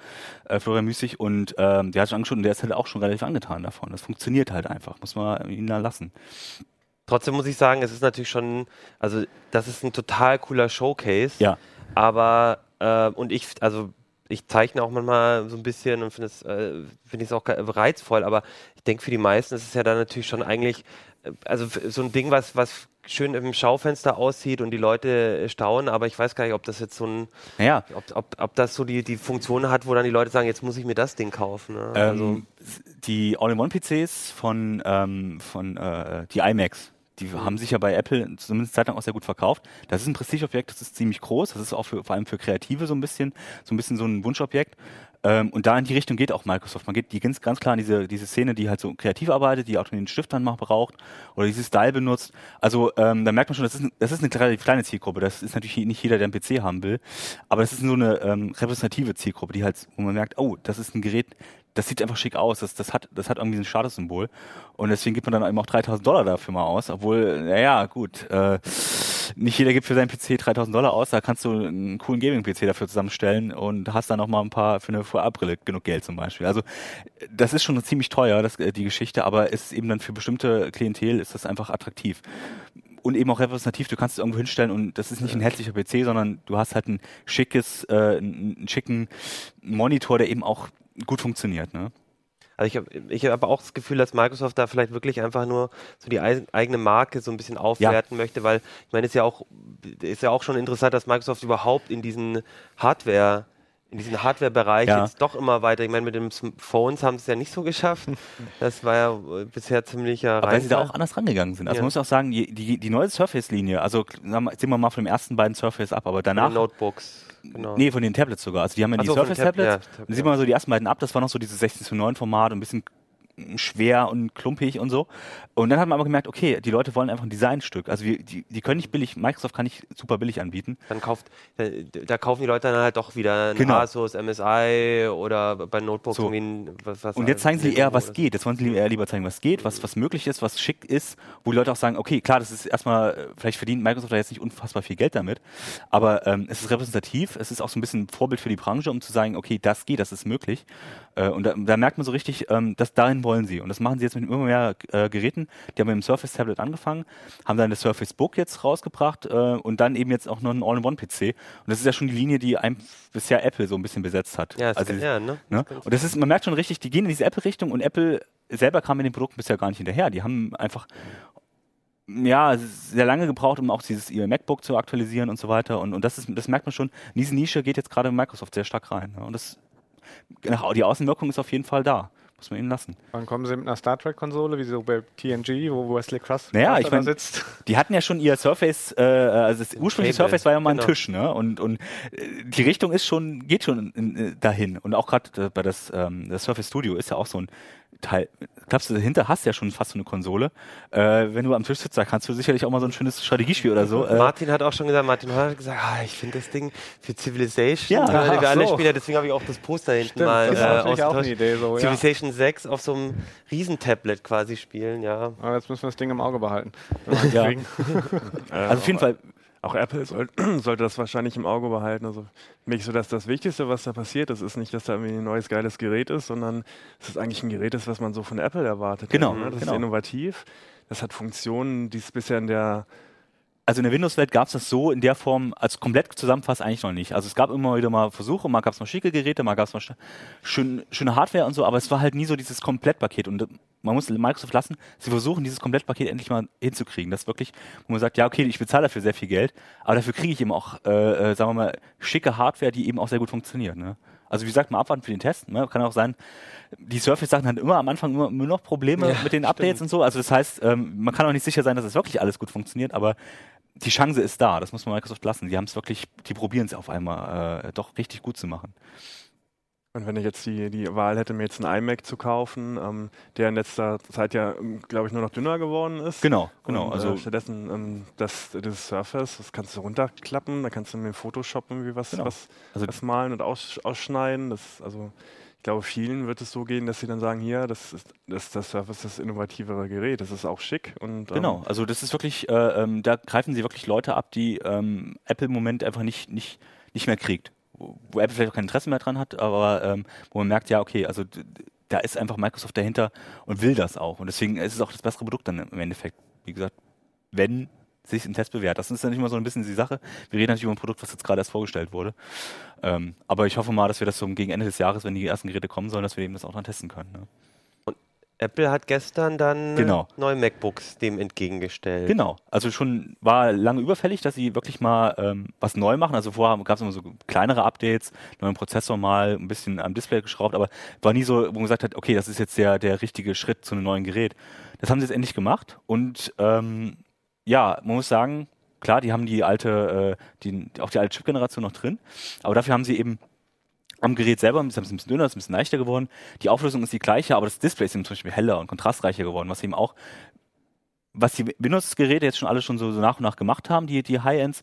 äh, Florian Müßig und ähm, der hat schon angeschaut und der ist halt auch schon relativ angetan davon. Das funktioniert halt einfach, muss man ihn da lassen. Trotzdem muss ich sagen, es ist natürlich schon, also das ist ein total cooler Showcase. Ja. Aber, äh, und ich, also ich zeichne auch manchmal so ein bisschen und finde es, äh, finde es auch reizvoll, aber ich denke, für die meisten ist es ja dann natürlich schon eigentlich, äh, also so ein Ding, was, was schön im Schaufenster aussieht und die Leute staunen, aber ich weiß gar nicht, ob das jetzt so ein, ja. ob, ob, ob das so die, die Funktion hat, wo dann die Leute sagen, jetzt muss ich mir das Ding kaufen. Ne? Ähm, also die All-in-One-PCs von, ähm, von äh, die iMacs, die haben sich ja bei Apple zumindest zeitlang auch sehr gut verkauft. Das ist ein Prestigeobjekt, das ist ziemlich groß. Das ist auch für, vor allem für Kreative so ein bisschen, so ein bisschen so ein Wunschobjekt. Ähm, und da in die Richtung geht auch Microsoft. Man geht die ganz, ganz klar in diese, diese Szene, die halt so kreativ arbeitet, die auch den Stift dann mal braucht oder dieses Style benutzt. Also ähm, da merkt man schon, das ist, das ist eine relativ kleine Zielgruppe. Das ist natürlich nicht jeder, der einen PC haben will. Aber das ist so eine ähm, repräsentative Zielgruppe, die halt, wo man merkt, oh, das ist ein Gerät, das sieht einfach schick aus. Das, das, hat, das hat irgendwie ein Statussymbol. Und deswegen gibt man dann eben auch 3000 Dollar dafür mal aus. Obwohl, naja, gut, äh, nicht jeder gibt für seinen PC 3000 Dollar aus. Da kannst du einen coolen Gaming-PC dafür zusammenstellen und hast dann noch mal ein paar für eine VR-Brille genug Geld zum Beispiel. Also, das ist schon ziemlich teuer, das, äh, die Geschichte, aber ist eben dann für bestimmte Klientel ist das einfach attraktiv und eben auch repräsentativ. Du kannst es irgendwo hinstellen und das ist nicht ein hässlicher PC, sondern du hast halt ein schickes, äh, einen schicken Monitor, der eben auch gut funktioniert. Ne? Also ich habe ich hab auch das Gefühl, dass Microsoft da vielleicht wirklich einfach nur so die eigene Marke so ein bisschen aufwerten ja. möchte, weil ich meine, es ist ja auch ist ja auch schon interessant, dass Microsoft überhaupt in diesen Hardware in diesen Hardware-Bereich Ja. jetzt doch immer weiter. Ich meine, mit den Phones haben sie es ja nicht so geschafft. Das war ja bisher ziemlicher Aber weil sie da auch anders rangegangen sind. Also Ja. man muss auch sagen, die, die, die neue Surface-Linie, also sehen wir mal von den ersten beiden Surface ab, aber danach. den Notebooks. Genau. Nee, von den Tablets sogar. Also die haben ja die so, von den Tab- Surface-Tablets. ja, Tab- und dann sieht man so die ersten beiden ab, das war noch so dieses 16 zu 9 Format und ein bisschen schwer und klumpig und so. Und dann hat man aber gemerkt, okay, die Leute wollen einfach ein Designstück. Also wir, die, die können nicht billig, Microsoft kann nicht super billig anbieten. Dann kauft, da, da kaufen die Leute dann halt doch wieder ein Genau. Asus, MSI oder bei Notebooks So. irgendwie ein, was, was Und jetzt zeigen sie eher, was geht. Jetzt wollen sie eher lieber zeigen, was geht, was, was möglich ist, was schick ist, wo die Leute auch sagen, okay, klar, das ist erstmal, äh, vielleicht verdient Microsoft da jetzt nicht unfassbar viel Geld damit, aber ähm, es ist repräsentativ, es ist auch so ein bisschen ein Vorbild für die Branche, um zu sagen, okay, das geht, das ist möglich. Äh, und da, da merkt man so richtig, ähm, dass dahin wollen sie. Und das machen sie jetzt mit immer mehr äh, Geräten. Die haben mit dem Surface Tablet angefangen, haben dann das Surface Book jetzt rausgebracht äh, und dann eben jetzt auch noch einen All-in-One-PC. Und das ist ja schon die Linie, die einem bisher Apple so ein bisschen besetzt hat. Ja, das also, ist, ja, ne? Ne? Und das ist, man merkt schon richtig, die gehen in diese Apple-Richtung und Apple selber kam mit den Produkten bisher gar nicht hinterher. Die haben einfach ja, sehr lange gebraucht, um auch dieses ihr MacBook zu aktualisieren und so weiter. Und, und das ist, das merkt man schon, in diese Nische geht jetzt gerade Microsoft sehr stark rein. Ne? Und das, nach, die Außenwirkung ist auf jeden Fall da. Muss man ihnen lassen. Wann kommen sie mit einer Star Trek-Konsole, wie so bei TNG, wo Wesley Crust Naja, ich mein- sitzt? Die hatten ja schon ihr Surface, äh, also das ursprüngliche Surface war ja mal ein genau. Tisch, ne? Und, und äh, die Richtung ist schon, geht schon in, äh, dahin. Und auch gerade äh, bei das, ähm, das Surface Studio ist ja auch so ein Teil. Glaubst du, dahinter hast du ja schon fast so eine Konsole. Äh, wenn du am Tisch sitzt, da kannst du sicherlich auch mal so ein schönes Strategiespiel oder so. Äh, Martin hat auch schon gesagt, Martin hat gesagt, ah, ich finde das Ding für Civilization, Ja. äh, Ach wir alle so. spielen ja, deswegen habe ich auch das Poster hinten Stimmt, mal das ist äh, auch eine. Idee. So, ja. Civilization 6 auf so einem Riesentablet quasi spielen, ja. Aber jetzt müssen wir das Ding im Auge behalten. Ja. also auf jeden Fall, Auch Apple soll, sollte das wahrscheinlich im Auge behalten. Also mich so, dass das Wichtigste, was da passiert ist, ist nicht, dass da irgendwie ein neues geiles Gerät ist, sondern dass es eigentlich ein Gerät ist, was man so von Apple erwartet. Genau, ne? Das genau. ist innovativ. Das hat Funktionen, die es bisher in der also in der Windows-Welt gab es das so in der Form als komplett zusammenfasst eigentlich noch nicht. Also es gab immer wieder mal Versuche, mal gab es mal schicke Geräte, mal gab es mal sch- schön, schöne Hardware und so, aber es war halt nie so dieses Komplettpaket. Und äh, man muss Microsoft lassen, sie versuchen dieses Komplettpaket endlich mal hinzukriegen. Das wirklich, wo man sagt, ja okay, ich bezahle dafür sehr viel Geld, aber dafür kriege ich eben auch, äh, äh, sagen wir mal, schicke Hardware, die eben auch sehr gut funktioniert. Ne? Also wie gesagt, mal abwarten für den Test. Ne? Kann auch sein, die Surface-Sachen hatten immer am Anfang immer, immer noch Probleme Ja, mit den Updates und so. Also das heißt, ähm, man kann auch nicht sicher sein, dass es wirklich alles gut funktioniert, aber die Chance ist da, das muss man Microsoft lassen. Die haben es wirklich, die probieren es auf einmal äh, doch richtig gut zu machen. Und wenn ich jetzt die, die Wahl hätte, mir jetzt einen iMac zu kaufen, ähm, der in letzter Zeit ja, glaube ich, nur noch dünner geworden ist. Genau, genau. Und, also äh, stattdessen ähm, das, das Surface, das kannst du runterklappen, da kannst du mit Photoshop irgendwie was, Genau. was, Also- was malen und aus, ausschneiden. Das, also ich glaube, vielen wird es so gehen, dass sie dann sagen, hier, das ist das, das Surface das innovativere Gerät, das ist auch schick und ähm, Genau, also das ist wirklich, äh, ähm, da greifen sie wirklich Leute ab, die ähm, Apple im Moment einfach nicht, nicht, nicht mehr kriegt. Wo, wo Apple vielleicht auch kein Interesse mehr dran hat, aber ähm, wo man merkt, ja, okay, also da ist einfach Microsoft dahinter und will das auch. Und deswegen ist es auch das bessere Produkt dann im Endeffekt. Wie gesagt, wenn sich im Test bewährt. Das ist dann nicht immer so ein bisschen die Sache. Wir reden natürlich über ein Produkt, was jetzt gerade erst vorgestellt wurde. Ähm, aber ich hoffe mal, dass wir das so gegen Ende des Jahres, wenn die ersten Geräte kommen sollen, dass wir eben das auch dann testen können. Ne? Apple hat gestern dann Genau. neue MacBooks dem entgegengestellt. Genau, also schon war lange überfällig, dass sie wirklich mal ähm, was neu machen. Also vorher gab es immer so kleinere Updates, neuen Prozessor mal, ein bisschen am Display geschraubt, aber war nie so, wo man gesagt hat, okay, das ist jetzt der, der richtige Schritt zu einem neuen Gerät. Das haben sie jetzt endlich gemacht und ähm, ja, man muss sagen, klar, die haben die alte, äh, die, auch die alte Chip-Generation noch drin, aber dafür haben sie eben am Gerät selber, ist ein bisschen dünner, ist ein bisschen leichter geworden. Die Auflösung ist die gleiche, aber das Display ist eben zum Beispiel heller und kontrastreicher geworden, was eben auch, was die Windows-Geräte jetzt schon alle schon so, so nach und nach gemacht haben, die, die High-Ends,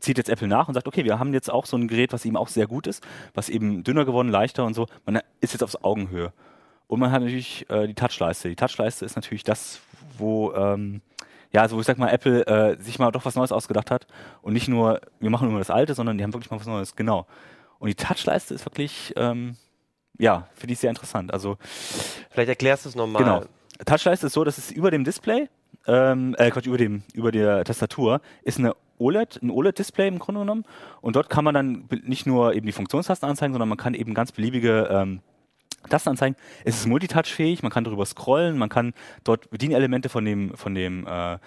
zieht jetzt Apple nach und sagt, okay, wir haben jetzt auch so ein Gerät, was eben auch sehr gut ist, was eben dünner geworden, leichter und so. Man ist jetzt auf Augenhöhe. Und man hat natürlich äh, die Touchleiste. Die Touchleiste ist natürlich das, wo, ähm, ja, also wo ich sag mal, Apple äh, sich mal doch was Neues ausgedacht hat und nicht nur, wir machen nur das Alte, sondern die haben wirklich mal was Neues, genau. Und die Touchleiste ist wirklich, ähm, ja, finde ich sehr interessant. Also Vielleicht erklärst du es nochmal. Genau. Touchleiste ist so, dass es über dem Display, ähm, äh, Quatsch, über dem, über der Tastatur ist eine OLED, ein OLED-Display im Grunde genommen. Und dort kann man dann nicht nur eben die Funktionstasten anzeigen, sondern man kann eben ganz beliebige ähm, Tasten anzeigen. Es ist multitouch-fähig, man kann darüber scrollen, man kann dort Bedienelemente von dem, von dem, äh,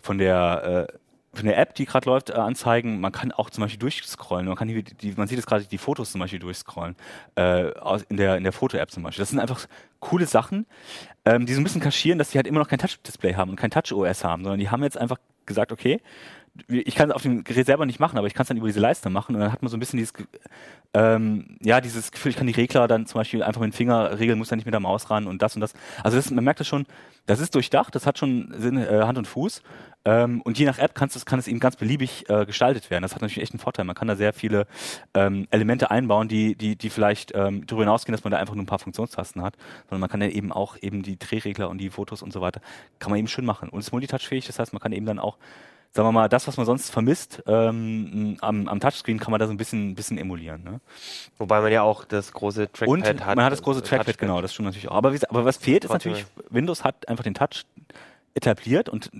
von der, äh, eine App, die gerade läuft, äh, anzeigen. Man kann auch zum Beispiel durchscrollen. Man kann die, die man sieht es gerade die Fotos zum Beispiel durchscrollen äh, aus, in der in der Foto-App zum Beispiel. Das sind einfach coole Sachen, ähm, die so ein bisschen kaschieren, dass die halt immer noch kein Touch-Display haben und kein Touch-OS haben, sondern die haben jetzt einfach gesagt, okay, ich kann es auf dem Gerät selber nicht machen, aber ich kann es dann über diese Leiste machen und dann hat man so ein bisschen dieses, ähm, ja, dieses Gefühl, ich kann die Regler dann zum Beispiel einfach mit dem Finger regeln, muss dann nicht mit der Maus ran und das und das. Also das, man merkt das schon, das ist durchdacht, das hat schon Sinn, äh, Hand und Fuß. Ähm, und je nach App kannst, kann es eben ganz beliebig äh, gestaltet werden. Das hat natürlich echt einen Vorteil. Man kann da sehr viele ähm, Elemente einbauen, die, die, die vielleicht ähm, darüber hinausgehen, dass man da einfach nur ein paar Funktionstasten hat, sondern man kann ja eben auch eben die Drehregler und die Fotos und so weiter, kann man eben schön machen. Und es ist multitouchfähig, das heißt, man kann eben dann auch sagen wir mal, das, was man sonst vermisst, ähm, am, am Touchscreen kann man da so ein bisschen, bisschen emulieren. Ne? Wobei man ja auch das große Trackpad Und hat. man hat das große Trackpad, Touchpad. genau, das stimmt natürlich auch. Aber, wie, aber was fehlt, ist natürlich, Windows hat einfach den Touch etabliert und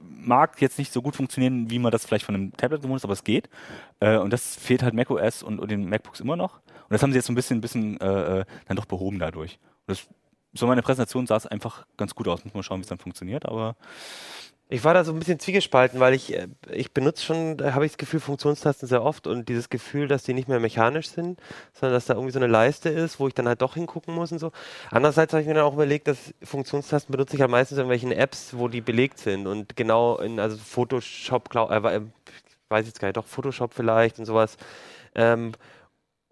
mag jetzt nicht so gut funktionieren, wie man das vielleicht von einem Tablet gewohnt ist, aber es geht. Äh, und das fehlt halt macOS und, und den MacBooks immer noch. Und das haben sie jetzt so ein bisschen, bisschen äh, äh dann doch behoben dadurch. Und das, so meine Präsentation sah es einfach ganz gut aus. Muss man schauen, wie es dann funktioniert, aber Ich war da so ein bisschen zwiegespalten, weil ich, äh, ich benutze schon, habe ich das Gefühl, Funktionstasten sehr oft und dieses Gefühl, dass die nicht mehr mechanisch sind, sondern dass da irgendwie so eine Leiste ist, wo ich dann halt doch hingucken muss und so. Andererseits habe ich mir dann auch überlegt, dass Funktionstasten benutze ich halt meistens in irgendwelchen Apps, wo die belegt sind und genau in, also Photoshop, glaub, äh, weiß jetzt gar nicht, doch Photoshop vielleicht und sowas. Ähm,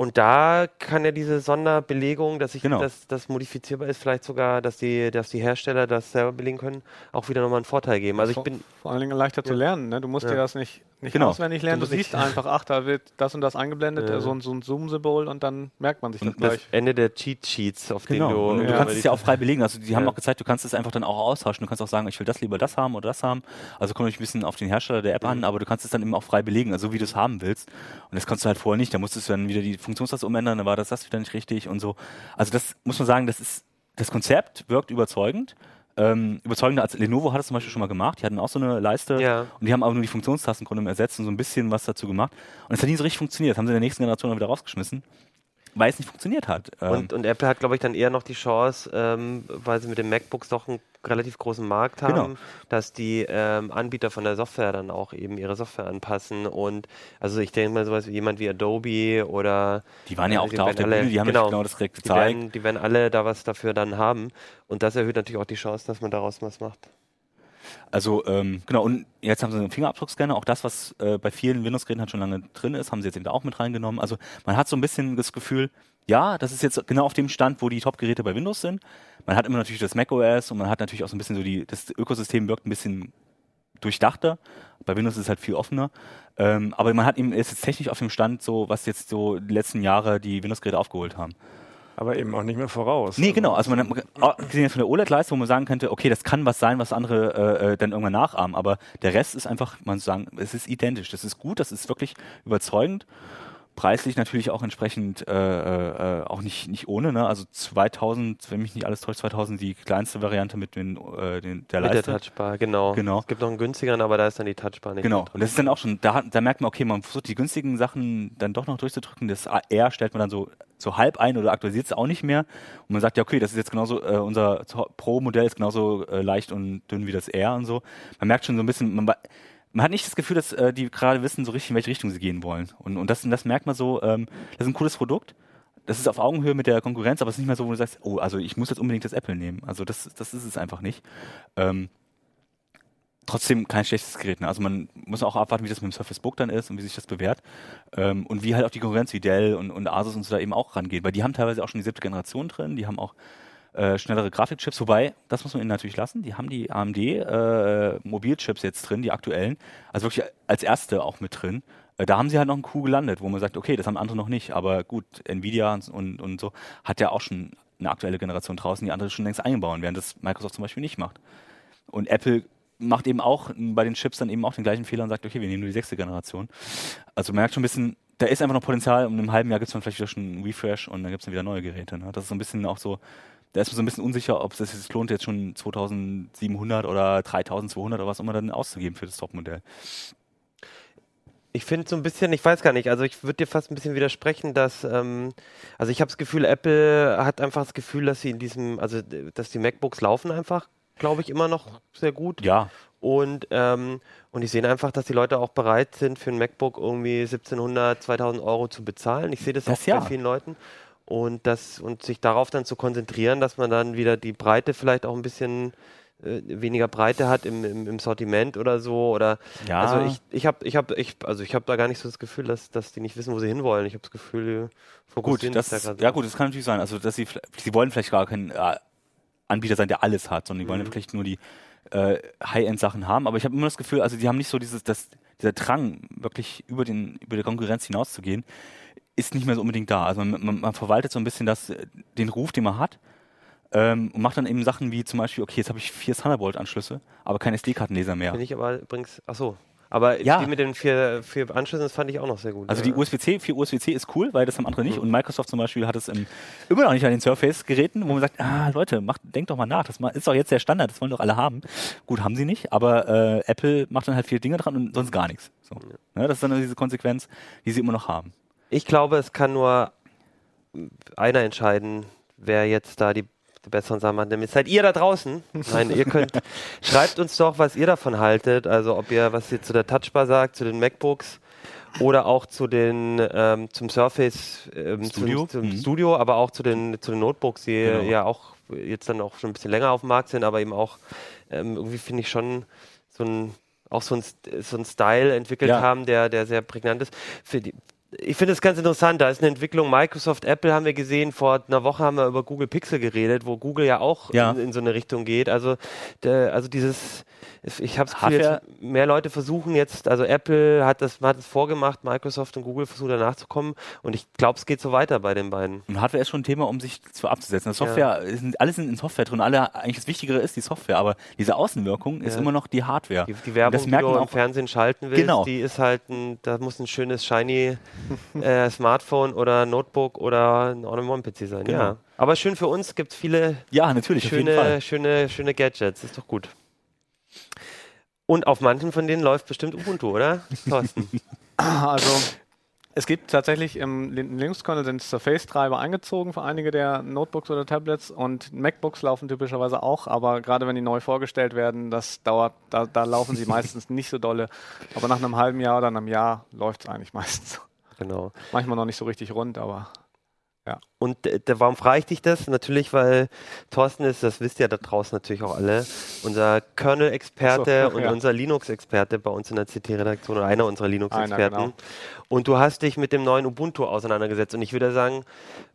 und da kann ja diese Sonderbelegung, dass ich Genau. das, das modifizierbar ist, vielleicht sogar, dass die, dass die Hersteller das selber belegen können, auch wieder nochmal einen Vorteil geben. Also ich vor, bin vor allen Dingen leichter zu Ja. lernen. Ne? Du musst Ja. dir das nicht, nicht Genau. auswendig lernen. Du Du, siehst einfach, ach, da wird das und das eingeblendet, Ja. so, ein- so ein Zoom-Symbol und dann merkt man sich das Und das gleich. Ende der Cheat Sheets, auf Genau. denen du. Und du Ja. kannst es ja auch frei belegen. Also die haben auch gezeigt, du kannst es einfach dann auch austauschen. Du kannst auch sagen, ich will das lieber das haben oder das haben. Also kommt natürlich ein bisschen auf den Hersteller der App Mhm. an, aber du kannst es dann eben auch frei belegen, also so wie du es haben willst. Und das kannst du halt vorher nicht. Da musstest du dann wieder die Funktionstaste umändern, dann war das das wieder nicht richtig und so. Also das muss man sagen, das ist das Konzept wirkt überzeugend. Ähm, überzeugender als Lenovo hat es zum Beispiel schon mal gemacht. Die hatten auch so eine Leiste Ja. und die haben aber nur die Funktionstasten ersetzt und so ein bisschen was dazu gemacht. Und es hat nie so richtig funktioniert. Das haben sie in der nächsten Generation dann wieder rausgeschmissen, weil es nicht funktioniert hat. Ähm, Und, und Apple hat, glaube ich, dann eher noch die Chance, ähm, weil sie mit den MacBooks doch einen relativ großen Markt haben, Genau. dass die ähm, Anbieter von der Software dann auch eben ihre Software anpassen. Und also ich denke mal sowas wie jemand wie Adobe oder die waren ja äh, auch die da auf der alle- Bühne, die haben genau, genau, genau das direkt die gezeigt. werden, die werden alle da was dafür dann haben. Und das erhöht natürlich auch die Chance, dass man daraus was macht. Also ähm, genau, und jetzt haben sie einen Fingerabdruckscanner, auch das, was äh, bei vielen Windows-Geräten halt schon lange drin ist, haben sie jetzt eben da auch mit reingenommen. Also man hat so ein bisschen das Gefühl, ja, das ist jetzt genau auf dem Stand, wo die Top-Geräte bei Windows sind. Man hat immer natürlich das macOS und man hat natürlich auch so ein bisschen so die, das Ökosystem wirkt ein bisschen durchdachter. Bei Windows ist es halt viel offener. Ähm, aber man hat eben, ist jetzt technisch auf dem Stand so, was jetzt so die letzten Jahre die Windows-Geräte aufgeholt haben. Aber eben auch nicht mehr voraus. Nee, genau. Also man hat gesehen jetzt von der OLED-Leiste, wo man sagen könnte, okay, das kann was sein, was andere äh, äh, dann irgendwann nachahmen. Aber der Rest ist einfach, man sagen, es ist identisch. Das ist gut, das ist wirklich überzeugend. Preislich natürlich auch entsprechend äh, äh, auch nicht, nicht ohne. Ne? Also 2000, wenn mich nicht alles täuscht, 2000 die kleinste Variante mit den, äh, den, der Mit der Leiste. Touchbar, genau. Genau. Es gibt noch einen günstigeren, aber da ist dann die Touchbar nicht Genau. Und das ist dann auch schon, da, da merkt man, okay, man versucht die günstigen Sachen dann doch noch durchzudrücken. Das R stellt man dann so, so halb ein oder aktualisiert es auch nicht mehr. Und man sagt ja, okay, das ist jetzt genauso, äh, unser Pro-Modell ist genauso äh, leicht und dünn wie das R und so. Man merkt schon so ein bisschen, man, man hat nicht das Gefühl, dass äh, die gerade wissen, so richtig, in welche Richtung sie gehen wollen. Und, und das, das merkt man so, ähm, das ist ein cooles Produkt. Das ist auf Augenhöhe mit der Konkurrenz, aber es ist nicht mehr so, wo du sagst, oh, also ich muss jetzt unbedingt das Apple nehmen. Also das, das ist es einfach nicht. Ähm, trotzdem kein schlechtes Gerät. Ne? Also man muss auch abwarten, wie das mit dem Surface Book dann ist und wie sich das bewährt. Ähm, und wie halt auch die Konkurrenz wie Dell und, und Asus und so da eben auch rangeht. Weil die haben teilweise auch schon die siebte Generation drin, die haben auch äh, schnellere Grafikchips, wobei, das muss man ihnen natürlich lassen, die haben die AMD äh, Mobilchips jetzt drin, die aktuellen, also wirklich als erste auch mit drin. Äh, da haben sie halt noch einen Coup gelandet, wo man sagt, okay, das haben andere noch nicht, aber gut, Nvidia und, und, so hat ja auch schon eine aktuelle Generation draußen, die andere schon längst einbauen, während das Microsoft zum Beispiel nicht macht. Und Apple macht eben auch bei den Chips dann eben auch den gleichen Fehler und sagt, okay, wir nehmen nur die sechste Generation. Also man merkt schon ein bisschen, da ist einfach noch Potenzial. Um einem halben Jahr gibt es dann vielleicht wieder schon einen Refresh und dann gibt es dann wieder neue Geräte. Ne? Das ist so ein bisschen auch so, da ist man so ein bisschen unsicher, ob es sich lohnt, jetzt schon 2700 oder 3200 oder was immer dann auszugeben für das Topmodell. Ich finde so ein bisschen, ich weiß gar nicht, also ich würde dir fast ein bisschen widersprechen, dass, ähm, also ich habe das Gefühl, Apple hat einfach das Gefühl, dass sie in diesem, also dass die MacBooks laufen einfach, glaube ich, immer noch sehr gut. Ja, Und, ähm, und ich sehe einfach, dass die Leute auch bereit sind, für ein MacBook irgendwie 1700, 2000 Euro zu bezahlen. Ich sehe das, Das auch ja. bei vielen Leuten. Und, das, und sich darauf dann zu konzentrieren, dass man dann wieder die Breite vielleicht auch ein bisschen äh, weniger Breite hat im, im, im Sortiment oder so. Oder Ja. also ich, ich habe ich hab, ich, also ich hab da gar nicht so das Gefühl, dass, dass die nicht wissen, wo sie hinwollen. Ich habe das Gefühl, fokussieren Gut, das, da ja gut, das kann natürlich sein. Also, dass sie, sie wollen vielleicht gar keinen äh, Anbieter sein, der alles hat, sondern die wollen Mhm. vielleicht nur die äh, High-End-Sachen haben. Aber ich habe immer das Gefühl, also die haben nicht so dieses, das, dieser Drang, wirklich über den über die Konkurrenz hinauszugehen, ist nicht mehr so unbedingt da. Also man, man, man verwaltet so ein bisschen das, äh, den Ruf, den man hat. Ähm, und macht dann eben Sachen wie zum Beispiel, okay, jetzt habe ich vier Thunderbolt-Anschlüsse, aber kein SD-Kartenleser mehr. Bin ich aber übrigens, ach so. Aber Ja. die mit den vier, vier Anschlüssen, das fand ich auch noch sehr gut. Also ja. die USB-C, für USB-C ist cool, weil das haben andere nicht. Mhm. Und Microsoft zum Beispiel hat es im, immer noch nicht an den Surface-Geräten, wo man sagt, ah Leute, macht, denkt doch mal nach, das ist doch jetzt der Standard, das wollen doch alle haben. Gut, haben sie nicht, aber äh, Apple macht dann halt viele Dinge dran und sonst gar nichts. So. Ne, das ist dann diese Konsequenz, die sie immer noch haben. Ich glaube, es kann nur einer entscheiden, wer jetzt da die, die besseren Sachen. Nämlich seid ihr da draußen. Nein, ihr könnt, schreibt uns doch, was ihr davon haltet. Also ob ihr, was ihr zu der Touchbar sagt, zu den MacBooks oder auch zu den ähm, zum Surface ähm, Studio. Zum, zum Mhm. Studio, aber auch zu den zu den Notebooks, die Genau. ja auch jetzt dann auch schon ein bisschen länger auf dem Markt sind, aber eben auch ähm, irgendwie finde ich schon so ein auch so ein, so ein Style entwickelt Ja. haben, der, der sehr prägnant ist. Für die, ich finde es ganz interessant, da ist eine Entwicklung, Microsoft, Apple haben wir gesehen, vor einer Woche haben wir über Google Pixel geredet, wo Google ja auch Ja. In, in so eine Richtung geht. Also, der, also dieses, ich habe jetzt mehr Leute versuchen jetzt, also Apple hat das, hat es vorgemacht, Microsoft und Google versuchen danach zu kommen und ich glaube, es geht so weiter bei den beiden. Und Hardware ist schon ein Thema, um sich zu abzusetzen. Das Software, sind, alle sind in Software drin, alle, eigentlich das Wichtigere ist die Software, aber diese Außenwirkung ist Ja. immer noch die Hardware. Die, die Werbung, das die du man im auch- Fernsehen schalten willst, Genau. die ist halt ein, da muss ein schönes shiny äh, Smartphone oder Notebook oder ein All-in-One-PC sein. Genau. Ja. Aber schön für uns gibt es viele Ja, natürlich, schöne, schöne, schöne Gadgets. Ist doch gut. Und auf manchen von denen läuft bestimmt Ubuntu, oder? Thorsten. Also es gibt tatsächlich im Lin- Linux-Kernel sind Surface-Treiber eingezogen für einige der Notebooks oder Tablets und MacBooks laufen typischerweise auch, aber gerade wenn die neu vorgestellt werden, das dauert, da, da laufen sie meistens nicht so dolle. Aber nach einem halben Jahr oder einem Jahr läuft es eigentlich meistens. genau. Manchmal noch nicht so richtig rund, aber Und äh, warum frage ich dich das? Natürlich, weil Thorsten ist, das wisst ihr da draußen natürlich auch alle, unser Kernel-Experte so, und ja. unser Linux-Experte bei uns in der CT-Redaktion oder einer unserer Linux-Experten. Einer, genau. Und du hast dich mit dem neuen Ubuntu auseinandergesetzt. Und ich würde sagen,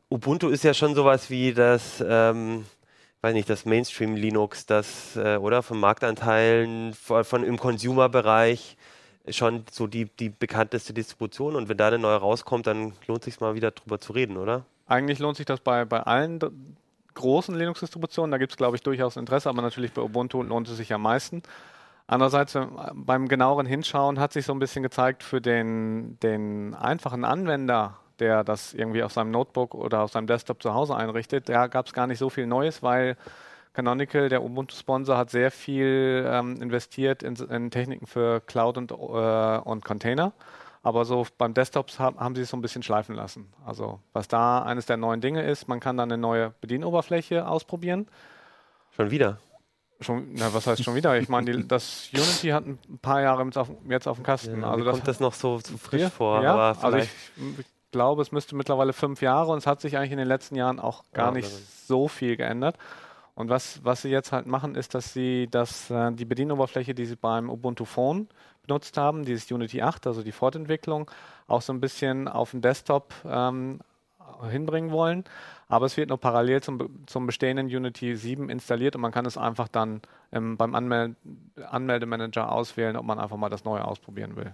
Ubuntu ist ja schon sowas wie das, ähm, weiß nicht, das Mainstream-Linux, das, äh, oder? Von Marktanteilen, von, von im Consumer-Bereich schon so die, die bekannteste Distribution. Und wenn da eine neue rauskommt, dann lohnt sich mal wieder drüber zu reden, oder? Eigentlich lohnt sich das bei, bei allen großen Linux-Distributionen. Da gibt es, glaube ich, durchaus Interesse, aber natürlich bei Ubuntu lohnt es sich am meisten. Andererseits, wenn- beim genaueren Hinschauen hat sich so ein bisschen gezeigt für den, den einfachen Anwender, der das irgendwie auf seinem Notebook oder auf seinem Desktop zu Hause einrichtet, da gab es gar nicht so viel Neues, weil Canonical, der Ubuntu-Sponsor, hat sehr viel ähm, investiert in, in Techniken für Cloud und, äh, und Container. Aber so beim Desktops haben, sie es so ein bisschen schleifen lassen. Also was da eines der neuen Dinge ist, man kann dann eine neue Bedienoberfläche ausprobieren. Schon wieder. Schon, na, was heißt schon wieder? Ich meine, die- das Unity hat ein paar Jahre jetzt auf, jetzt auf dem Kasten. Ja, also das kommt das noch so, so frisch Ja, vor. ja, aber also ich, ich glaube, es müsste mittlerweile fünf Jahre und es hat sich eigentlich in den letzten Jahren auch gar Ja, nicht also- so viel geändert. Und was, was sie jetzt halt machen, ist, dass sie das, äh, die Bedienoberfläche, die sie beim Ubuntu Phone benutzt haben, dieses Unity 8, also die Fortentwicklung, auch so ein bisschen auf den Desktop ähm, hinbringen wollen. Aber es wird noch parallel zum, zum bestehenden Unity 7 installiert und man kann es einfach dann ähm, beim Anmel Anmeldemanager auswählen, ob man einfach mal das Neue ausprobieren will.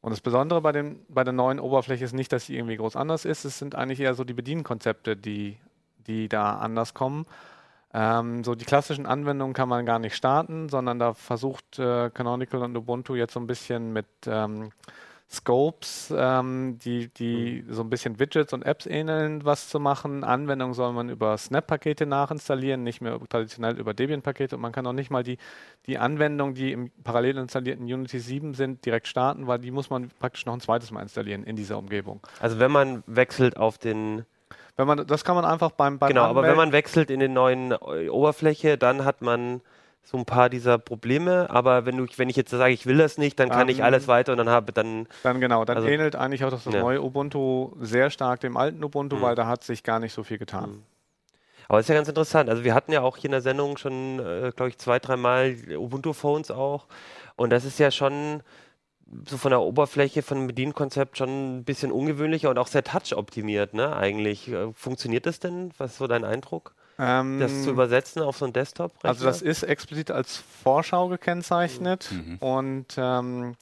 Und das Besondere bei, den, bei der neuen Oberfläche ist nicht, dass sie irgendwie groß anders ist. Es sind eigentlich eher so die Bedienkonzepte, die, die da anders kommen. Ähm, so die klassischen Anwendungen kann man gar nicht starten, sondern da versucht äh, Canonical und Ubuntu jetzt so ein bisschen mit ähm, Scopes, ähm, die, die so ein bisschen Widgets und Apps ähneln, was zu machen. Anwendungen soll man über Snap-Pakete nachinstallieren, nicht mehr traditionell über Debian-Pakete. Und man kann auch nicht mal die, die Anwendungen, die im parallel installierten Unity 7 sind, direkt starten, weil die muss man praktisch noch ein zweites Mal installieren in dieser Umgebung. also wenn man wechselt auf den, Wenn man, das kann man einfach beim, beim genau, aber wenn Anmelden- man wechselt in den neuen äh, Oberfläche, dann hat man so ein paar dieser Probleme, aber wenn du, wenn ich jetzt sage, ich will das nicht, dann kann Ähm, ich alles weiter und dann habe dann Dann genau, dann Also- ähnelt eigentlich auch das Ja. neue Ubuntu sehr stark dem alten Ubuntu, Mhm. weil da hat sich gar nicht so viel getan. Aber ist ja ganz interessant. Also wir hatten ja auch hier in der Sendung schon, äh, glaube ich, zwei, dreimal Ubuntu-Phones auch. Und das ist ja schon so von der Oberfläche, von dem Bedienkonzept schon ein bisschen ungewöhnlicher und auch sehr touch-optimiert, ne? Eigentlich. Äh, Funktioniert das denn? Was ist so dein Eindruck? Ähm, Das zu übersetzen auf so einen desktop also das ist explizit als Vorschau gekennzeichnet Mhm. und ähm,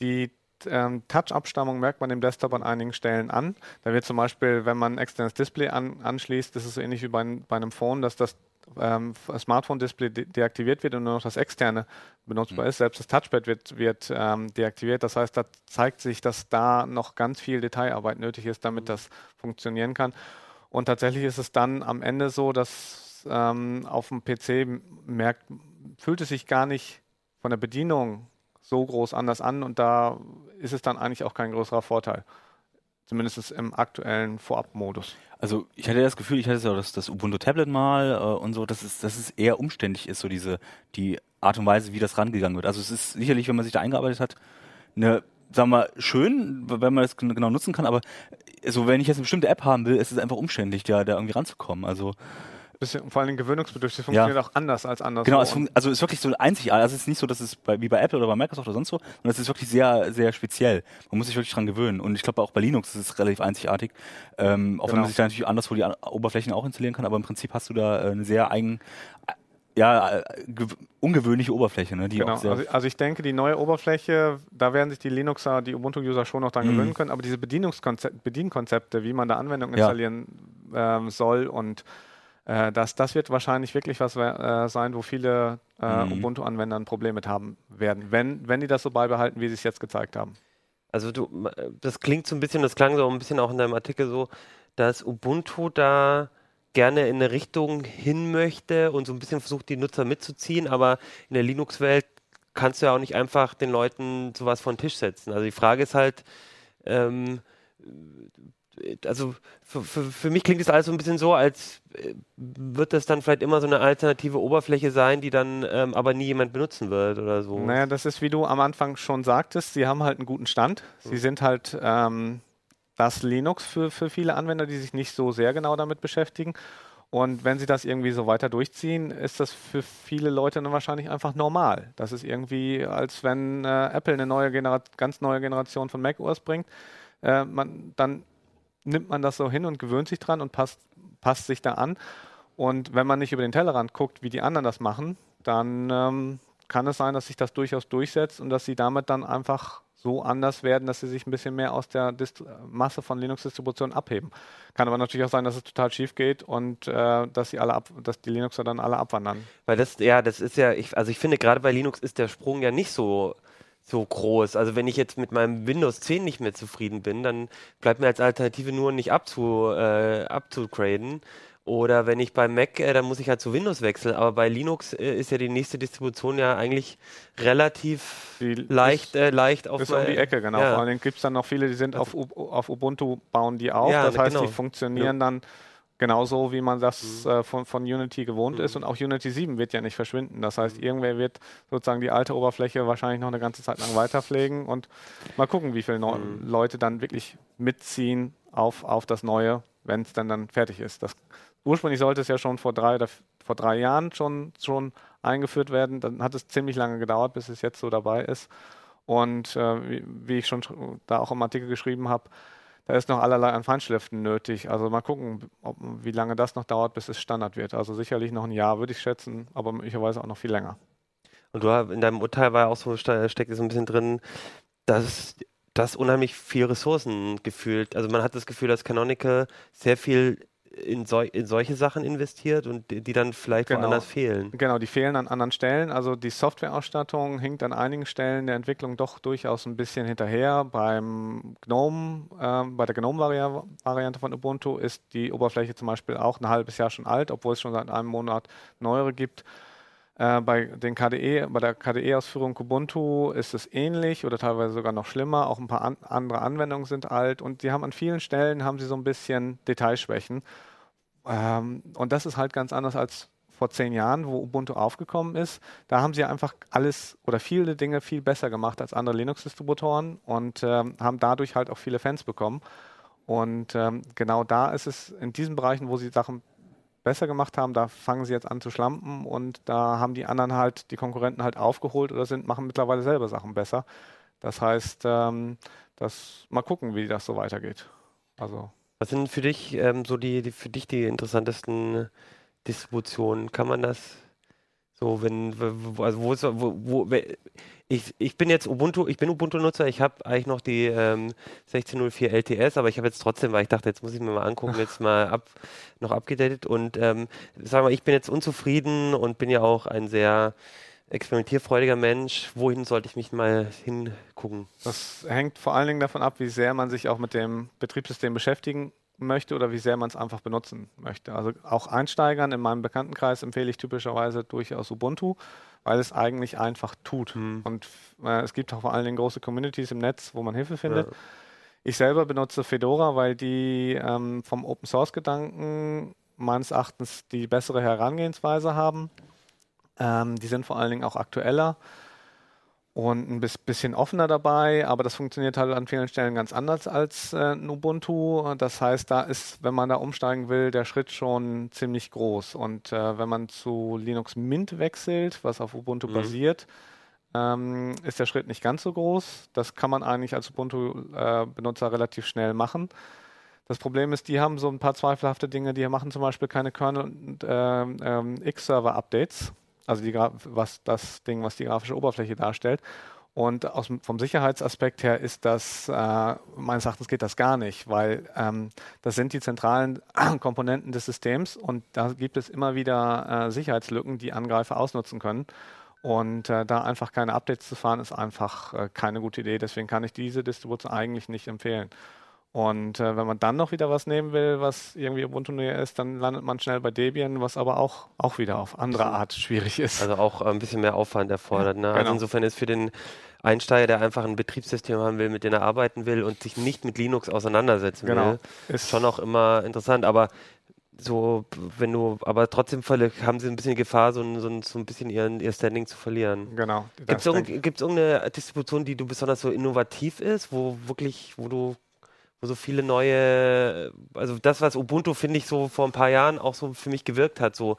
die ähm, Touch-Abstammung merkt man im Desktop an einigen Stellen an. Da wird zum Beispiel, wenn man ein externes Display an, anschließt, das ist so ähnlich wie bei, bei einem Phone, dass das ähm, Smartphone-Display de deaktiviert wird und nur noch das externe benutzbar ist. Selbst das Touchpad wird, wird ähm, deaktiviert. Das heißt, da zeigt sich, dass da noch ganz viel Detailarbeit nötig ist, damit das funktionieren kann. Und tatsächlich ist es dann am Ende so, dass ähm, auf dem PC merkt, fühlt es sich gar nicht von der Bedienung so groß anders an und da ist es dann eigentlich auch kein größerer Vorteil. Zumindest im aktuellen Vorabmodus. Also ich hatte das Gefühl, ich hatte ja das, das Ubuntu Tablet mal äh, und so, dass es, dass es eher umständlich ist, so diese die Art und Weise, wie das rangegangen wird. Also es ist sicherlich, wenn man sich da eingearbeitet hat, eine, sagen wir schön, wenn man das gen- genau nutzen kann, aber so wenn ich jetzt eine bestimmte App haben will, ist es einfach umständlich, da, da irgendwie ranzukommen. Also Bisschen, vor allem gewöhnungsbedürftig. Das Ja. funktioniert auch anders als anders. Genau, es, also es ist wirklich so einzigartig. Also es ist nicht so, dass es bei, wie bei Apple oder bei Microsoft oder sonst so, sondern es ist wirklich sehr, sehr speziell. Man muss sich wirklich dran gewöhnen. Und ich glaube auch bei Linux ist es relativ einzigartig. Ähm, auch wenn Genau. man sich da natürlich anderswo die Oberflächen auch installieren kann, aber im Prinzip hast du da äh, eine sehr eigen, ja, äh, gew- ungewöhnliche Oberfläche, ne, die Genau. Also, also ich denke, die neue Oberfläche, da werden sich die Linuxer, die Ubuntu-User schon noch dran Mhm. gewöhnen können, aber diese Bedienungskonzept, Bedienkonzepte, wie man da Anwendungen Ja. installieren ähm, soll und äh, das, das wird wahrscheinlich wirklich was äh, sein, wo viele äh, Mhm. Ubuntu-Anwender ein Problem mit haben werden, wenn, wenn die das so beibehalten, wie sie es jetzt gezeigt haben. Also du, ma- das klingt so ein bisschen, das klang so ein bisschen auch in deinem Artikel so, dass Ubuntu da gerne in eine Richtung hin möchte und so ein bisschen versucht, die Nutzer mitzuziehen, aber in der Linux-Welt kannst du ja auch nicht einfach den Leuten sowas von den Tisch setzen. Also die Frage ist halt, ähm, also für, für, für mich klingt das alles so ein bisschen so, als äh, wird das dann vielleicht immer so eine alternative Oberfläche sein, die dann ähm, aber nie jemand benutzen wird oder so. Naja, das ist, wie du am Anfang schon sagtest, sie haben halt einen guten Stand. Sie sind halt ähm, das Linux für, für viele Anwender, die sich nicht so sehr genau damit beschäftigen. Und wenn sie das irgendwie so weiter durchziehen, ist das für viele Leute dann wahrscheinlich einfach normal. Das ist irgendwie, als wenn äh, Apple eine neue Genera ganz neue Generation von macOS bringt. Äh, man, dann nimmt man das so hin und gewöhnt sich dran und passt, passt sich da an. Und wenn man nicht über den Tellerrand guckt, wie die anderen das machen, dann ähm, kann es sein, dass sich das durchaus durchsetzt und dass sie damit dann einfach so anders werden, dass sie sich ein bisschen mehr aus der Dist Masse von Linux-Distributionen abheben. Kann aber natürlich auch sein, dass es total schief geht und äh, dass sie alle ab dass die Linuxer dann alle abwandern. Weil das, ja, das ist ja, ich, also ich finde, gerade bei Linux ist der Sprung ja nicht so, so groß. Also wenn ich jetzt mit meinem Windows 10 nicht mehr zufrieden bin, dann bleibt mir als Alternative nur nicht abzu, äh, abzugraden. Oder wenn ich beim Mac, äh, dann muss ich halt zu Windows wechseln. Aber bei Linux äh, ist ja die nächste Distribution ja eigentlich relativ Die leicht, äh, leicht auf Ist um die Ecke, genau. Ja. Vor allem gibt es dann noch viele, die sind auf, U auf Ubuntu, bauen die auf. Ja, das heißt, genau. die funktionieren dann genauso, wie man das Mhm. äh, von, von Unity gewohnt ist. Und auch Unity 7 wird ja nicht verschwinden. Das heißt, irgendwer wird sozusagen die alte Oberfläche wahrscheinlich noch eine ganze Zeit lang weiterpflegen und mal gucken, wie viele Neu Mhm. Leute dann wirklich mitziehen auf, auf das Neue, wenn es dann, dann fertig ist. Das, ursprünglich sollte es ja schon vor drei oder vor drei Jahren schon, schon eingeführt werden. Dann hat es ziemlich lange gedauert, bis es jetzt so dabei ist. Und äh, wie, wie ich schon sch- da auch im Artikel geschrieben habe, da ist noch allerlei an Feinschliften nötig. Also mal gucken, ob, wie lange das noch dauert, bis es Standard wird. Also sicherlich noch ein Jahr, würde ich schätzen, aber möglicherweise auch noch viel länger. Und du in deinem Urteil war ja auch so, ste- steckt so ein bisschen drin, dass das unheimlich viel Ressourcen gefühlt. Also man hat das Gefühl, dass Canonical sehr viel in, sol in solche Sachen investiert und die, die dann vielleicht Genau. woanders fehlen. Genau, die fehlen an anderen Stellen. Also die Softwareausstattung hinkt an einigen Stellen der Entwicklung doch durchaus ein bisschen hinterher. Beim GNOME, ähm, bei der GNOME-Variante von Ubuntu ist die Oberfläche zum Beispiel auch ein halbes Jahr schon alt, obwohl es schon seit einem Monat neuere gibt. Äh, bei, den KDE, bei der KDE-Ausführung Kubuntu ist es ähnlich oder teilweise sogar noch schlimmer. Auch ein paar an, andere Anwendungen sind alt und die haben an vielen Stellen haben sie so ein bisschen Detailschwächen. Ähm, und das ist halt ganz anders als vor zehn Jahren, wo Ubuntu aufgekommen ist, da haben sie einfach alles oder viele Dinge viel besser gemacht als andere Linux-Distributoren und ähm, haben dadurch halt auch viele Fans bekommen. Und ähm, genau da ist es in diesen Bereichen, wo sie Sachen besser gemacht haben, da fangen sie jetzt an zu schlampen und da haben die anderen halt, die Konkurrenten halt aufgeholt oder sind, machen mittlerweile selber Sachen besser. Das heißt, ähm, das, mal gucken, wie das so weitergeht. Also. Was sind für dich ähm, so die, die, für dich die interessantesten Distributionen? Kann man das so, wenn, also wo ist, wo, wo, ich, ich bin jetzt Ubuntu, ich bin Ubuntu-Nutzer, ich habe eigentlich noch die ähm, 1604 LTS, aber ich habe jetzt trotzdem, weil ich dachte, jetzt muss ich mir mal angucken, jetzt mal ab, noch abgedatet und ähm, sagen wir, ich bin jetzt unzufrieden und bin ja auch ein sehr experimentierfreudiger Mensch. Wohin sollte ich mich mal hingucken? Das hängt vor allen Dingen davon ab, wie sehr man sich auch mit dem Betriebssystem beschäftigen möchte oder wie sehr man es einfach benutzen möchte. Also auch Einsteigern in meinem Bekanntenkreis empfehle ich typischerweise durchaus Ubuntu, weil es eigentlich einfach tut. Mhm. Und äh, es gibt auch vor allen Dingen große Communities im Netz, wo man Hilfe findet. Ja. Ich selber benutze Fedora, weil die ähm, vom Open Source Gedanken meines Erachtens die bessere Herangehensweise haben. Ähm, die sind vor allen Dingen auch aktueller und ein bisschen offener dabei, aber das funktioniert halt an vielen Stellen ganz anders als äh, Ubuntu. Das heißt, da ist, wenn man da umsteigen will, der Schritt schon ziemlich groß. Und äh, wenn man zu Linux Mint wechselt, was auf Ubuntu mhm. basiert, ähm, ist der Schritt nicht ganz so groß. Das kann man eigentlich als Ubuntu-Benutzer äh, relativ schnell machen. Das Problem ist, die haben so ein paar zweifelhafte Dinge. Die machen zum Beispiel keine Kernel- und äh, ähm, X-Server-Updates also die, was das Ding, was die grafische Oberfläche darstellt. Und aus, vom Sicherheitsaspekt her ist das, äh, meines Erachtens geht das gar nicht, weil ähm, das sind die zentralen Komponenten des Systems und da gibt es immer wieder äh, Sicherheitslücken, die Angreifer ausnutzen können. Und äh, da einfach keine Updates zu fahren, ist einfach äh, keine gute Idee. Deswegen kann ich diese Distribution eigentlich nicht empfehlen. Und äh, wenn man dann noch wieder was nehmen will, was irgendwie Ubuntu näher ist, dann landet man schnell bei Debian, was aber auch, auch wieder auf andere Art schwierig ist. Also auch ein bisschen mehr Aufwand erfordert. Ne? Also genau. Also insofern ist für den Einsteiger, der einfach ein Betriebssystem haben will, mit dem er arbeiten will und sich nicht mit Linux auseinandersetzen genau. will, ist schon auch immer interessant. Aber so, wenn du, aber trotzdem haben sie ein bisschen Gefahr, so, so, so ein bisschen ihren, ihr Standing zu verlieren. Genau. Gibt es irgendeine Distribution, die du besonders so innovativ ist, wo wirklich, wo du wo so viele neue, also das, was Ubuntu, finde ich, so vor ein paar Jahren auch so für mich gewirkt hat, so,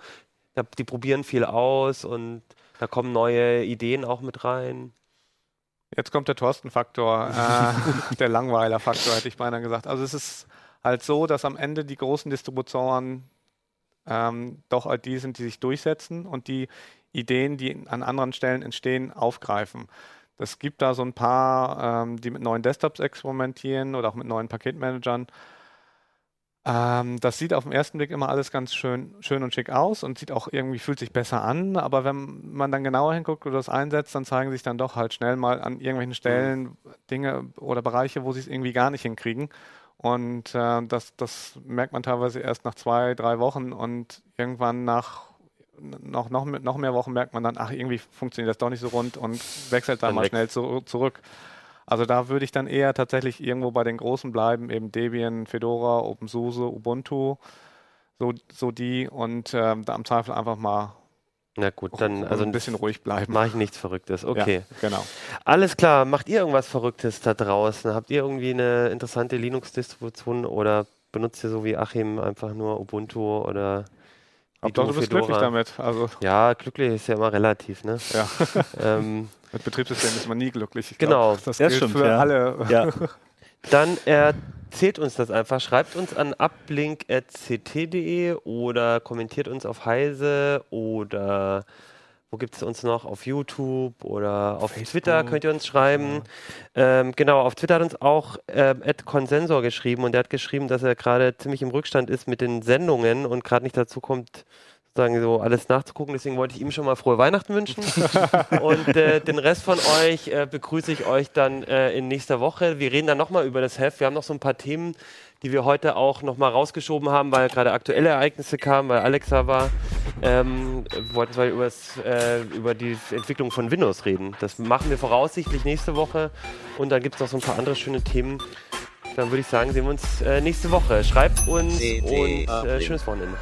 die probieren viel aus und da kommen neue Ideen auch mit rein. Jetzt kommt der Thorsten-Faktor, äh, der Langweiler-Faktor, hätte ich beinahe gesagt. Also es ist halt so, dass am Ende die großen Distributoren ähm, doch halt die sind, die sich durchsetzen und die Ideen, die an anderen Stellen entstehen, aufgreifen. Es gibt da so ein paar, ähm, die mit neuen Desktops experimentieren oder auch mit neuen Paketmanagern. Ähm, das sieht auf den ersten Blick immer alles ganz schön, schön und schick aus und sieht auch irgendwie, fühlt sich besser an. Aber wenn man dann genauer hinguckt oder das einsetzt, dann zeigen sich dann doch halt schnell mal an irgendwelchen Stellen Dinge oder Bereiche, wo sie es irgendwie gar nicht hinkriegen. Und äh, das, das merkt man teilweise erst nach zwei, drei Wochen und irgendwann nach noch, noch, noch mehr Wochen merkt man dann, ach, irgendwie funktioniert das doch nicht so rund und wechselt dann, mal schnell zu, zurück. Also da würde ich dann eher tatsächlich irgendwo bei den Großen bleiben, eben Debian, Fedora, OpenSUSE, Ubuntu, so, so die und ähm, da am Zweifel einfach mal na gut, dann also ein bisschen ruhig bleiben. Mache ich nichts Verrücktes. Okay. Ja, genau. Alles klar. Macht ihr irgendwas Verrücktes da draußen? Habt ihr irgendwie eine interessante Linux-Distribution oder benutzt ihr so wie Achim einfach nur Ubuntu oder Hauptsache du bist Fedora. glücklich damit. Also. Ja, glücklich ist ja immer relativ, ne? Ja. ähm, Mit Betriebssystem ist man nie glücklich. Ich genau. Glaub, das, das gilt stimmt, für ja. alle. Ja. Dann erzählt uns das einfach. Schreibt uns an uplink.ct.de oder kommentiert uns auf Heise oder wo gibt es uns noch? Auf YouTube oder auf Facebook. Twitter könnt ihr uns schreiben. Ja. Ähm, genau, auf Twitter hat uns auch ähm, Ed Consensor geschrieben und der hat geschrieben, dass er gerade ziemlich im Rückstand ist mit den Sendungen und gerade nicht dazu kommt, sozusagen so alles nachzugucken. Deswegen wollte ich ihm schon mal frohe Weihnachten wünschen. und äh, den Rest von euch äh, begrüße ich euch dann äh, in nächster Woche. Wir reden dann nochmal über das Heft. Wir haben noch so ein paar Themen, die wir heute auch nochmal rausgeschoben haben, weil gerade aktuelle Ereignisse kamen, weil Alexa war. Ähm, wollten wir übers, äh, über die Entwicklung von Windows reden. Das machen wir voraussichtlich nächste Woche. Und dann gibt es noch so ein paar andere schöne Themen. Dann würde ich sagen, sehen wir uns äh, nächste Woche. Schreibt uns und äh, schönes Wochenende.